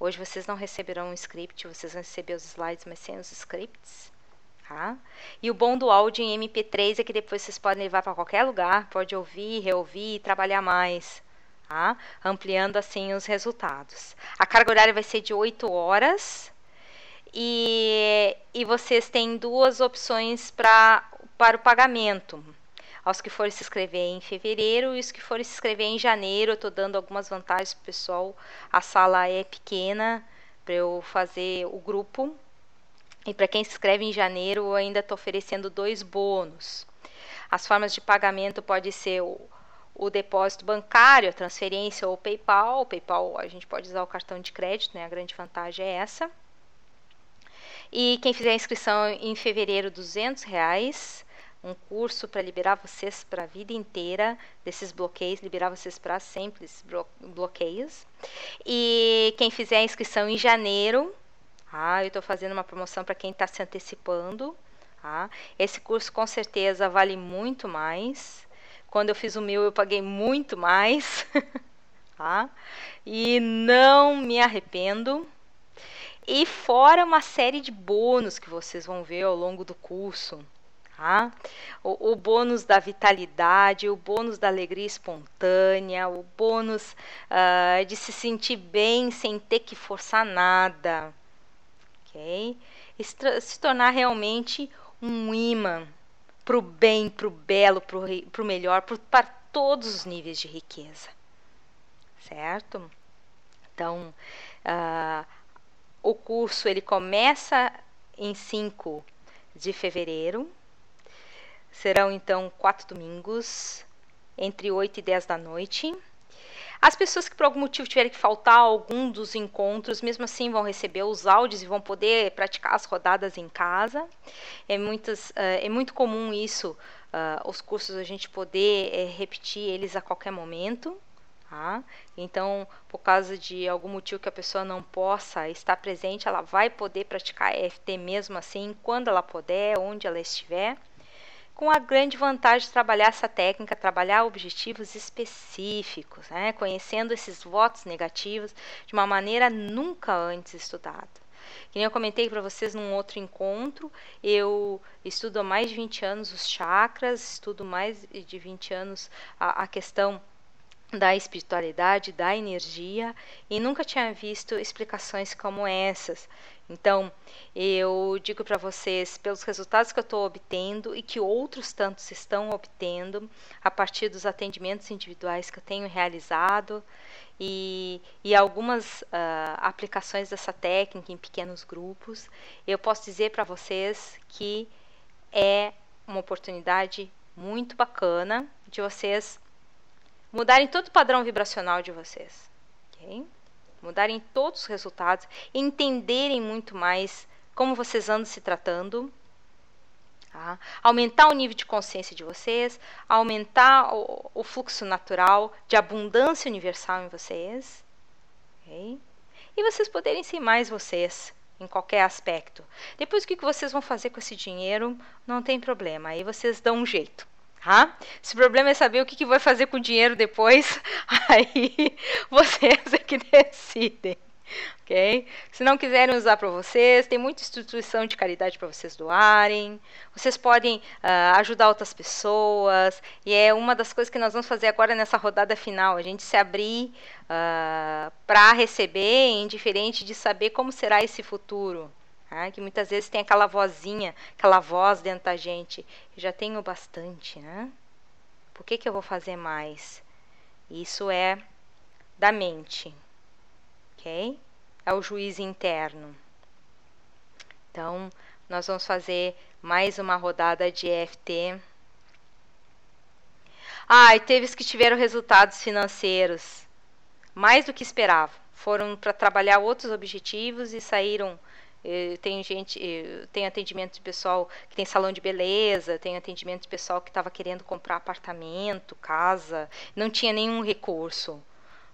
Hoje vocês não receberão um script, vocês vão receber os slides, mas sem os scripts. Tá? E o bom do áudio em MP3 é que depois vocês podem levar para qualquer lugar, pode ouvir, reouvir e trabalhar mais, tá? ampliando assim os resultados. A carga horária vai ser de 8 horas e, e vocês têm duas opções para para o pagamento. Aos que forem se inscrever em fevereiro e os que forem se inscrever em janeiro, eu estou dando algumas vantagens para o pessoal. A sala é pequena para eu fazer o grupo. E para quem se inscreve em janeiro, eu ainda estou oferecendo dois bônus. As formas de pagamento pode ser o, o depósito bancário, a transferência ou o PayPal. O PayPal a gente pode usar o cartão de crédito, né? A grande vantagem é essa. E quem fizer a inscrição em fevereiro, 200 reais um curso para liberar vocês para a vida inteira desses bloqueios, liberar vocês para sempre esses bloqueios. E quem fizer a inscrição em janeiro, ah, eu estou fazendo uma promoção para quem está se antecipando. Ah, esse curso com certeza vale muito mais. Quando eu fiz o meu, eu paguei muito mais. tá? E não me arrependo. E fora uma série de bônus que vocês vão ver ao longo do curso. O, o, bônus da vitalidade, o bônus da alegria espontânea, o bônus uh, de se sentir bem sem ter que forçar nada. Ok? Se tornar realmente um imã para o bem, para o belo, para o melhor, para todos os níveis de riqueza. Certo? Então, uh, o curso ele começa em 5 de fevereiro Serão então quatro domingos, entre 8 e 10 da noite. As pessoas que por algum motivo tiverem que faltar algum dos encontros, mesmo assim vão receber os áudios e vão poder praticar as rodadas em casa. É, muitas, uh, é muito comum isso, uh, os cursos a gente poder é, repetir eles a qualquer momento. Tá? Então, por causa de algum motivo que a pessoa não possa estar presente, ela vai poder praticar EFT mesmo assim, quando ela puder, onde ela estiver com a grande vantagem de trabalhar essa técnica, trabalhar objetivos específicos, né? conhecendo esses votos negativos de uma maneira nunca antes estudada. Que nem eu comentei para vocês num outro encontro, eu estudo há mais de 20 anos os chakras, estudo mais de 20 anos a, a questão da espiritualidade, da energia, e nunca tinha visto explicações como essas. Então, eu digo para vocês, pelos resultados que eu estou obtendo e que outros tantos estão obtendo, a partir dos atendimentos individuais que eu tenho realizado e, e algumas uh, aplicações dessa técnica em pequenos grupos, eu posso dizer para vocês que é uma oportunidade muito bacana de vocês mudarem todo o padrão vibracional de vocês. Okay? Mudarem todos os resultados, entenderem muito mais como vocês andam se tratando, tá? aumentar o nível de consciência de vocês, aumentar o, o fluxo natural de abundância universal em vocês. Okay? E vocês poderem ser mais vocês em qualquer aspecto. Depois, o que vocês vão fazer com esse dinheiro, não tem problema. Aí vocês dão um jeito. Tá? Se o problema é saber o que, que vai fazer com o dinheiro depois, aí vocês é que decidem. Ok? Se não quiserem usar para vocês, tem muita instituição de caridade para vocês doarem. Vocês podem uh, ajudar outras pessoas. E é uma das coisas que nós vamos fazer agora nessa rodada final: a gente se abrir uh, ah, para receber, indiferente de saber como será esse futuro. Tá? Que muitas vezes tem aquela vozinha, aquela voz dentro da gente. Eu já tenho bastante, né? Por que, que eu vou fazer mais? Isso é da mente, ok? É o juiz interno. Então, nós vamos fazer mais uma rodada de EFT. Ah, e teve os que tiveram resultados financeiros mais do que esperavam. Foram para trabalhar outros objetivos e saíram tem gente, tem atendimento de pessoal que tem salão de beleza, tem atendimento de pessoal que estava querendo comprar apartamento, casa, não tinha nenhum recurso.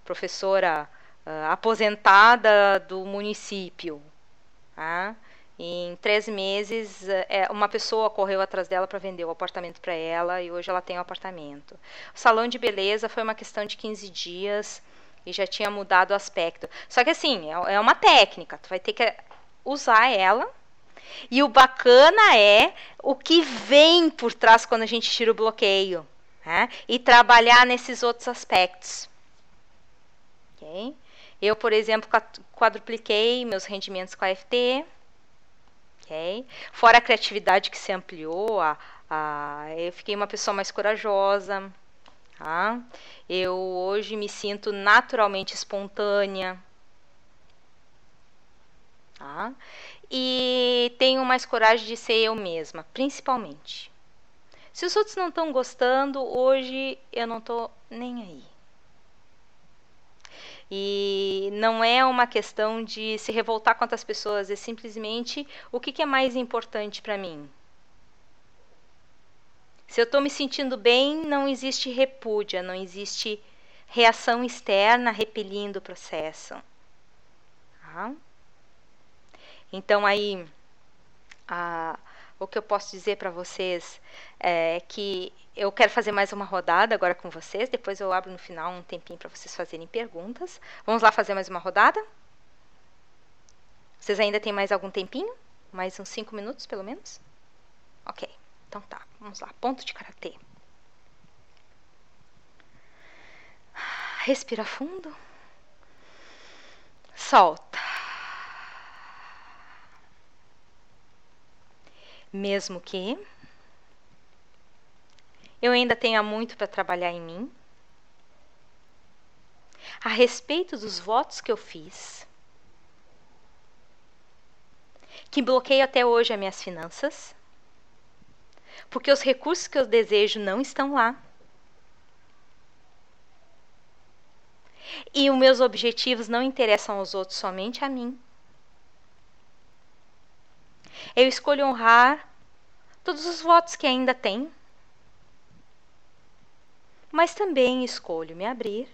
Professora uh, aposentada do município. Tá? Em três meses, é, uma pessoa correu atrás dela para vender o apartamento para ela e hoje ela tem o apartamento. O salão de beleza foi uma questão de 15 dias e já tinha mudado o aspecto. Só que assim, é, é uma técnica, tu vai ter que usar ela. E o bacana é o que vem por trás quando a gente tira o bloqueio. Né? E trabalhar nesses outros aspectos. Okay? Eu, por exemplo, quadrupliquei meus rendimentos com a FT. Okay? Fora a criatividade que se ampliou, a, Ah, eu fiquei uma pessoa mais corajosa. Tá? Eu hoje me sinto naturalmente espontânea. Tá? E tenho mais coragem de ser eu mesma, principalmente. Se os outros não estão gostando, hoje eu não estou nem aí. E não é uma questão de se revoltar contra as pessoas, é simplesmente o que, que é mais importante para mim. Se eu estou me sentindo bem, não existe repúdia, não existe reação externa repelindo o processo. Tá? Então aí a, o que eu posso dizer para vocês é que eu quero fazer mais uma rodada agora com vocês. Depois eu abro no final um tempinho para vocês fazerem perguntas. Vamos lá fazer mais uma rodada? Vocês ainda têm mais algum tempinho? Mais uns 5 minutos, pelo menos? Ok, então tá. Vamos lá. Ponto de karatê. Respira fundo. Solta. Mesmo que eu ainda tenha muito para trabalhar em mim. A respeito dos votos que eu fiz, que bloqueio até hoje as minhas finanças, porque os recursos que eu desejo não estão lá. E os meus objetivos não interessam aos outros, somente a mim. Eu escolho honrar todos os votos que ainda tenho mas também escolho me abrir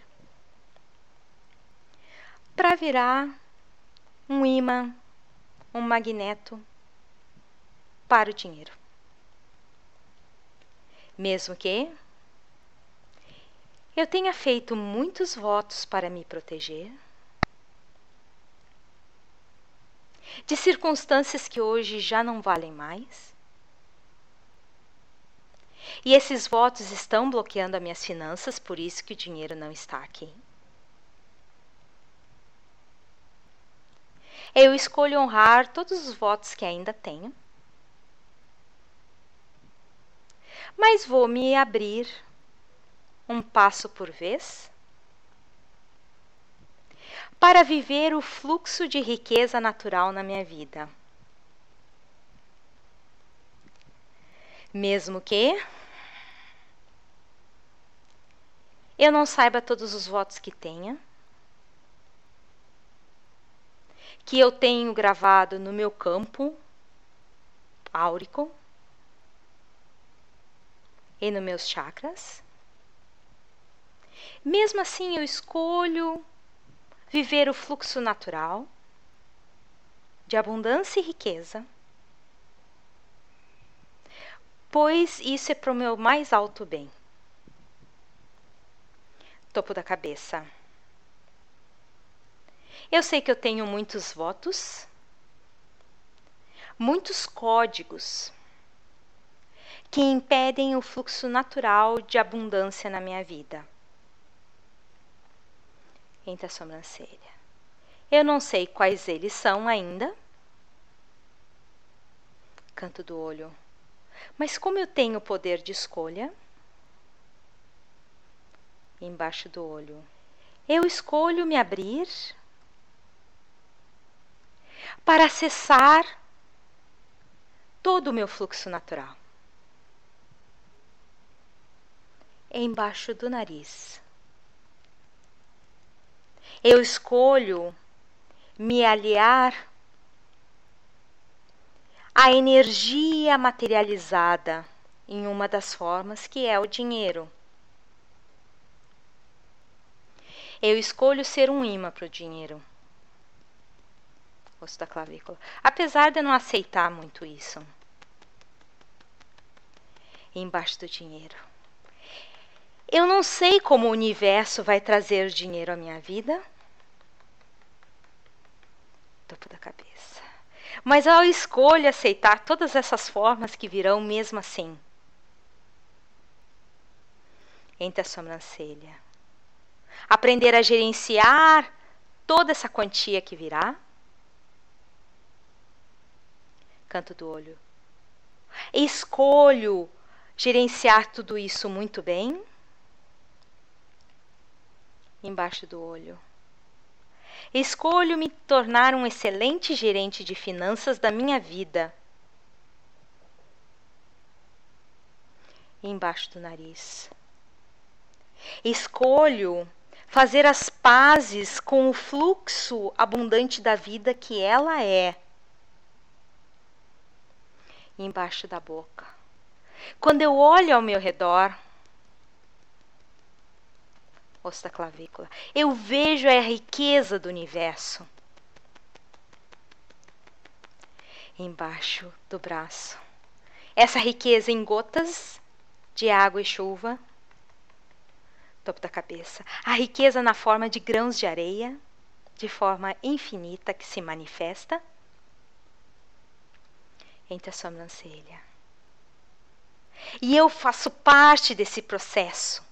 para virar um imã, um magneto para o dinheiro. Mesmo que eu tenha feito muitos votos para me proteger de circunstâncias que hoje já não valem mais, e esses votos estão bloqueando as minhas finanças, por isso que o dinheiro não está aqui. Eu escolho honrar todos os votos que ainda tenho. Mas vou me abrir um passo por vez para viver o fluxo de riqueza natural na minha vida. Mesmo que eu não saiba todos os votos que tenha, que eu tenho gravado no meu campo áurico e nos meus chakras. Mesmo assim, eu escolho viver o fluxo natural de abundância e riqueza, pois isso é para o meu mais alto bem topo da cabeça. Eu sei que eu tenho muitos votos, muitos códigos que impedem o fluxo natural de abundância na minha vida. Entre a sobrancelha. Eu não sei quais eles são ainda. Canto do olho. Mas como eu tenho poder de escolha, embaixo do olho. Eu escolho me abrir para acessar todo o meu fluxo natural. Embaixo do nariz. Eu escolho me aliar à energia materializada em uma das formas que é o dinheiro. Eu escolho ser um imã para o dinheiro. Osso da clavícula. Apesar de eu não aceitar muito isso. Embaixo do dinheiro. Eu não sei como o universo vai trazer dinheiro à minha vida. Topo da cabeça. Mas eu escolho aceitar todas essas formas que virão mesmo assim. Entre a sobrancelha aprender a gerenciar toda essa quantia que virá. Canto do olho. Escolho gerenciar tudo isso muito bem. Embaixo do olho. Escolho me tornar um excelente gerente de finanças da minha vida. Embaixo do nariz. Escolho fazer as pazes com o fluxo abundante da vida que ela é. Embaixo da boca. Quando eu olho ao meu redor, osso da clavícula. Eu vejo a riqueza do universo. Embaixo do braço. Essa riqueza em gotas de água e chuva. Topo da cabeça. A riqueza na forma de grãos de areia, de forma infinita que se manifesta entre a sobrancelha. E eu faço parte desse processo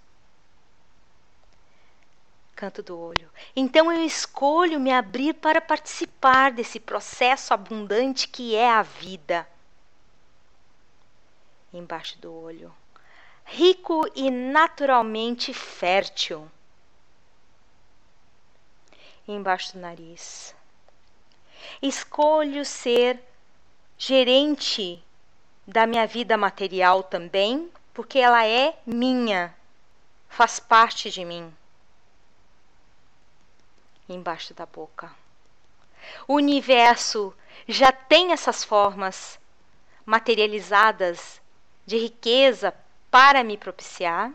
canto do olho. Então eu escolho me abrir para participar desse processo abundante que é a vida. Embaixo do olho. Rico e naturalmente fértil. Embaixo do nariz. Escolho ser gerente da minha vida material também, porque ela é minha, faz parte de mim embaixo da boca. O universo já tem essas formas materializadas de riqueza para me propiciar.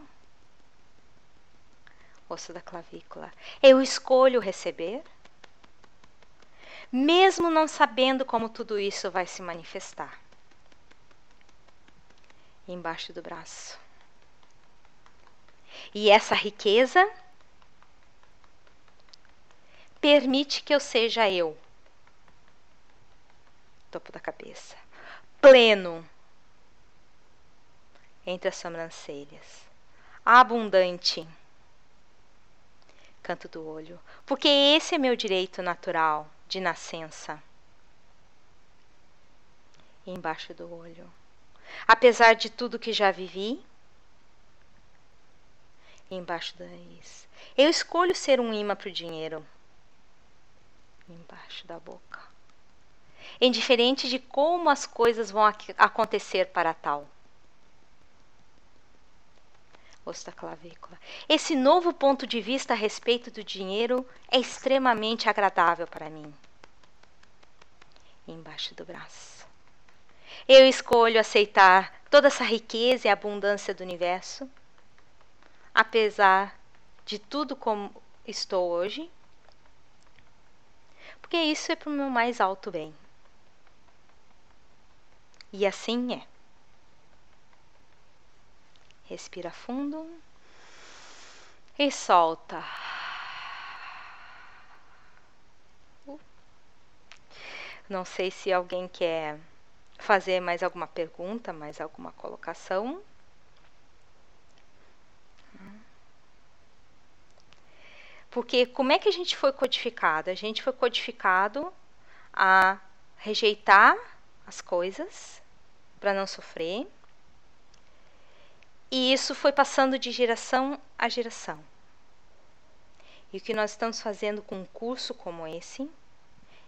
Osso da clavícula. Eu escolho receber, mesmo não sabendo como tudo isso vai se manifestar. Embaixo do braço. E essa riqueza permite que eu seja eu. Topo da cabeça. Pleno. Entre as sobrancelhas. Abundante. Canto do olho. Porque esse é meu direito natural de nascença. Embaixo do olho. Apesar de tudo que já vivi, embaixo do nariz. Eu escolho ser um imã para o dinheiro embaixo da boca. Indiferente de como as coisas vão acontecer para tal. Osso da clavícula. Esse novo ponto de vista a respeito do dinheiro é extremamente agradável para mim. Embaixo do braço. Eu escolho aceitar toda essa riqueza e abundância do universo, apesar de tudo como estou hoje, porque isso é para o meu mais alto bem. E assim é. Respira fundo e solta. Não sei se alguém quer fazer mais alguma pergunta, mais alguma colocação. Porque como é que a gente foi codificado? A gente foi codificado a rejeitar as coisas para não sofrer. E isso foi passando de geração a geração. E o que nós estamos fazendo com um curso como esse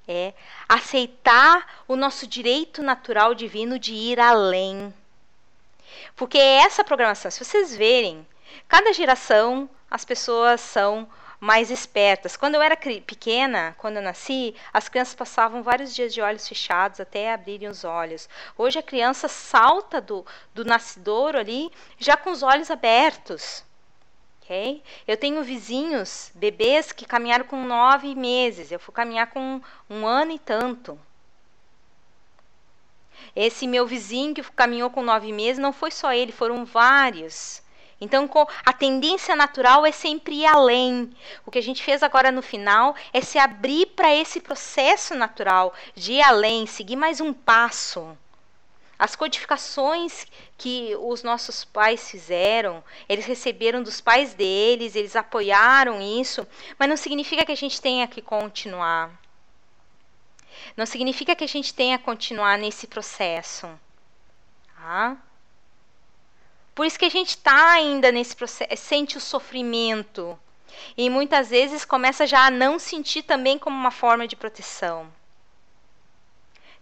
é aceitar o nosso direito natural divino de ir além. Porque é essa programação, se vocês verem, cada geração as pessoas são mais espertas. Quando eu era pequena, quando eu nasci, as crianças passavam vários dias de olhos fechados até abrirem os olhos. Hoje a criança salta do, do nascidouro ali já com os olhos abertos. Okay? Eu tenho vizinhos, bebês, que caminharam com nove meses. Eu fui caminhar com um, ano e tanto. Esse meu vizinho que caminhou com nove meses, não foi só ele, foram vários. Então, a tendência natural é sempre ir além. O que a gente fez agora no final é se abrir para esse processo natural de ir além, seguir mais um passo. As codificações que os nossos pais fizeram, eles receberam dos pais deles, eles apoiaram isso, mas não significa que a gente tenha que continuar. Não significa que a gente tenha que continuar nesse processo. Tá? Por isso que a gente está ainda nesse processo, sente o sofrimento. E muitas vezes começa já a não sentir também como uma forma de proteção.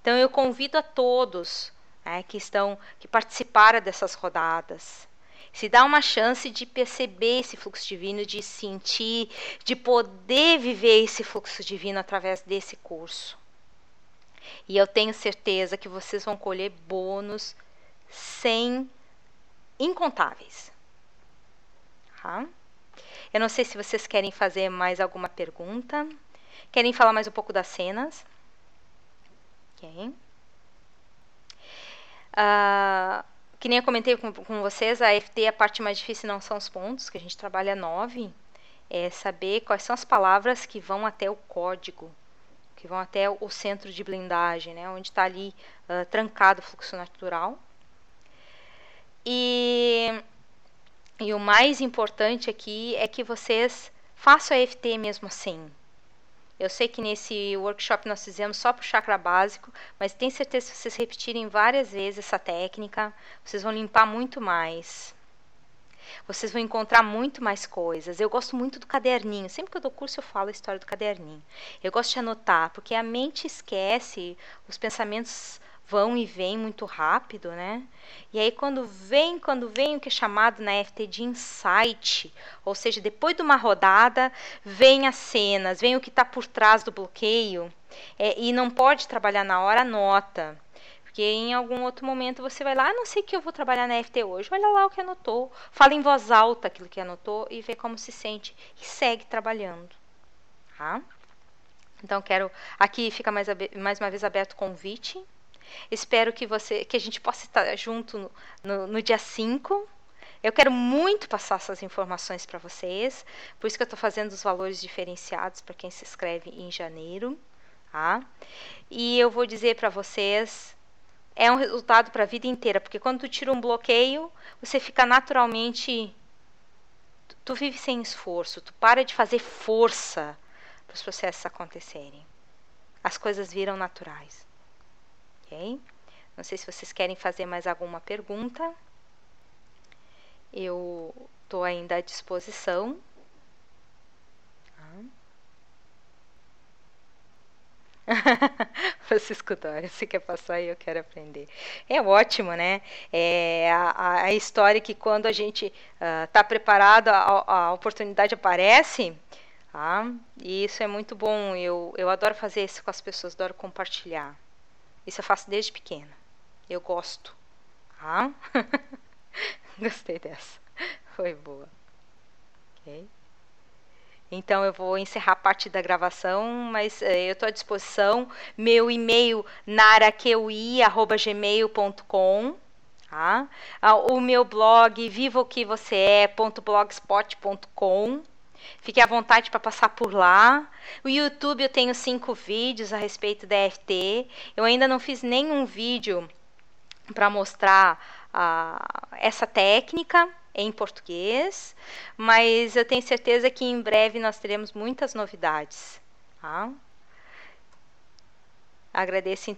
Então eu convido a todos né, que estão, que participaram dessas rodadas, se dá uma chance de perceber esse fluxo divino, de sentir, de poder viver esse fluxo divino através desse curso. E eu tenho certeza que vocês vão colher bônus sem incontáveis. Tá? Eu não sei se vocês querem fazer mais alguma pergunta. Querem falar mais um pouco das cenas? Ok. Uh, que nem eu comentei com, com vocês, a FT, a parte mais difícil não são os pontos, que a gente trabalha nove, é saber quais são as palavras que vão até o código, que vão até o centro de blindagem, né, onde está ali uh, trancado o fluxo natural. E, e o mais importante aqui é que vocês façam a FT mesmo assim. Eu sei que nesse workshop nós fizemos só para o chakra básico, mas tenho certeza que se vocês repetirem várias vezes essa técnica, vocês vão limpar muito mais. Vocês vão encontrar muito mais coisas. Eu gosto muito do caderninho. Sempre que eu dou curso, eu falo a história do caderninho. Eu gosto de anotar, porque a mente esquece, os pensamentos vão e vêm muito rápido, né? E aí quando vem, quando vem o que é chamado na FT de insight, ou seja, depois de uma rodada, vem as cenas, vem o que está por trás do bloqueio, é, e não pode trabalhar na hora, anota. Porque em algum outro momento você vai lá, ah, não sei o que eu vou trabalhar na FT hoje, olha lá o que anotou, fala em voz alta aquilo que anotou e vê como se sente e segue trabalhando. Tá? Então quero aqui fica mais, mais uma vez aberto o convite Espero que você, que a gente possa estar junto no, no, dia 5. Eu quero muito passar essas informações para vocês, por isso que eu estou fazendo os valores diferenciados para quem se inscreve em janeiro. Tá? E eu vou dizer para vocês, é um resultado para a vida inteira, porque quando tu tira um bloqueio, você fica naturalmente. Tu, tu vive sem esforço, tu para de fazer força para os processos acontecerem. As coisas viram naturais Não sei se vocês querem fazer mais alguma pergunta. Eu estou ainda à disposição. Tá? Você escutou, você quer passar e eu quero aprender. É ótimo, né? É a, a história que quando a gente está uh, preparado, a, a, oportunidade aparece. Tá? E isso é muito bom. Eu, eu adoro fazer isso com as pessoas, adoro compartilhar. Isso eu faço desde pequena. Eu gosto. Ah? Gostei dessa. Foi boa. Ok. Então eu vou encerrar parte da gravação, mas eh, eu estou à disposição. Meu e-mail naraqueui@gmail.com, tá? Ah, o meu blog viva Fique à vontade para passar por lá. O YouTube eu tenho cinco vídeos a respeito da EFT. Eu ainda não fiz nenhum vídeo para mostrar uh, essa técnica em português, mas eu tenho certeza que em breve nós teremos muitas novidades. Tá? Agradeço então.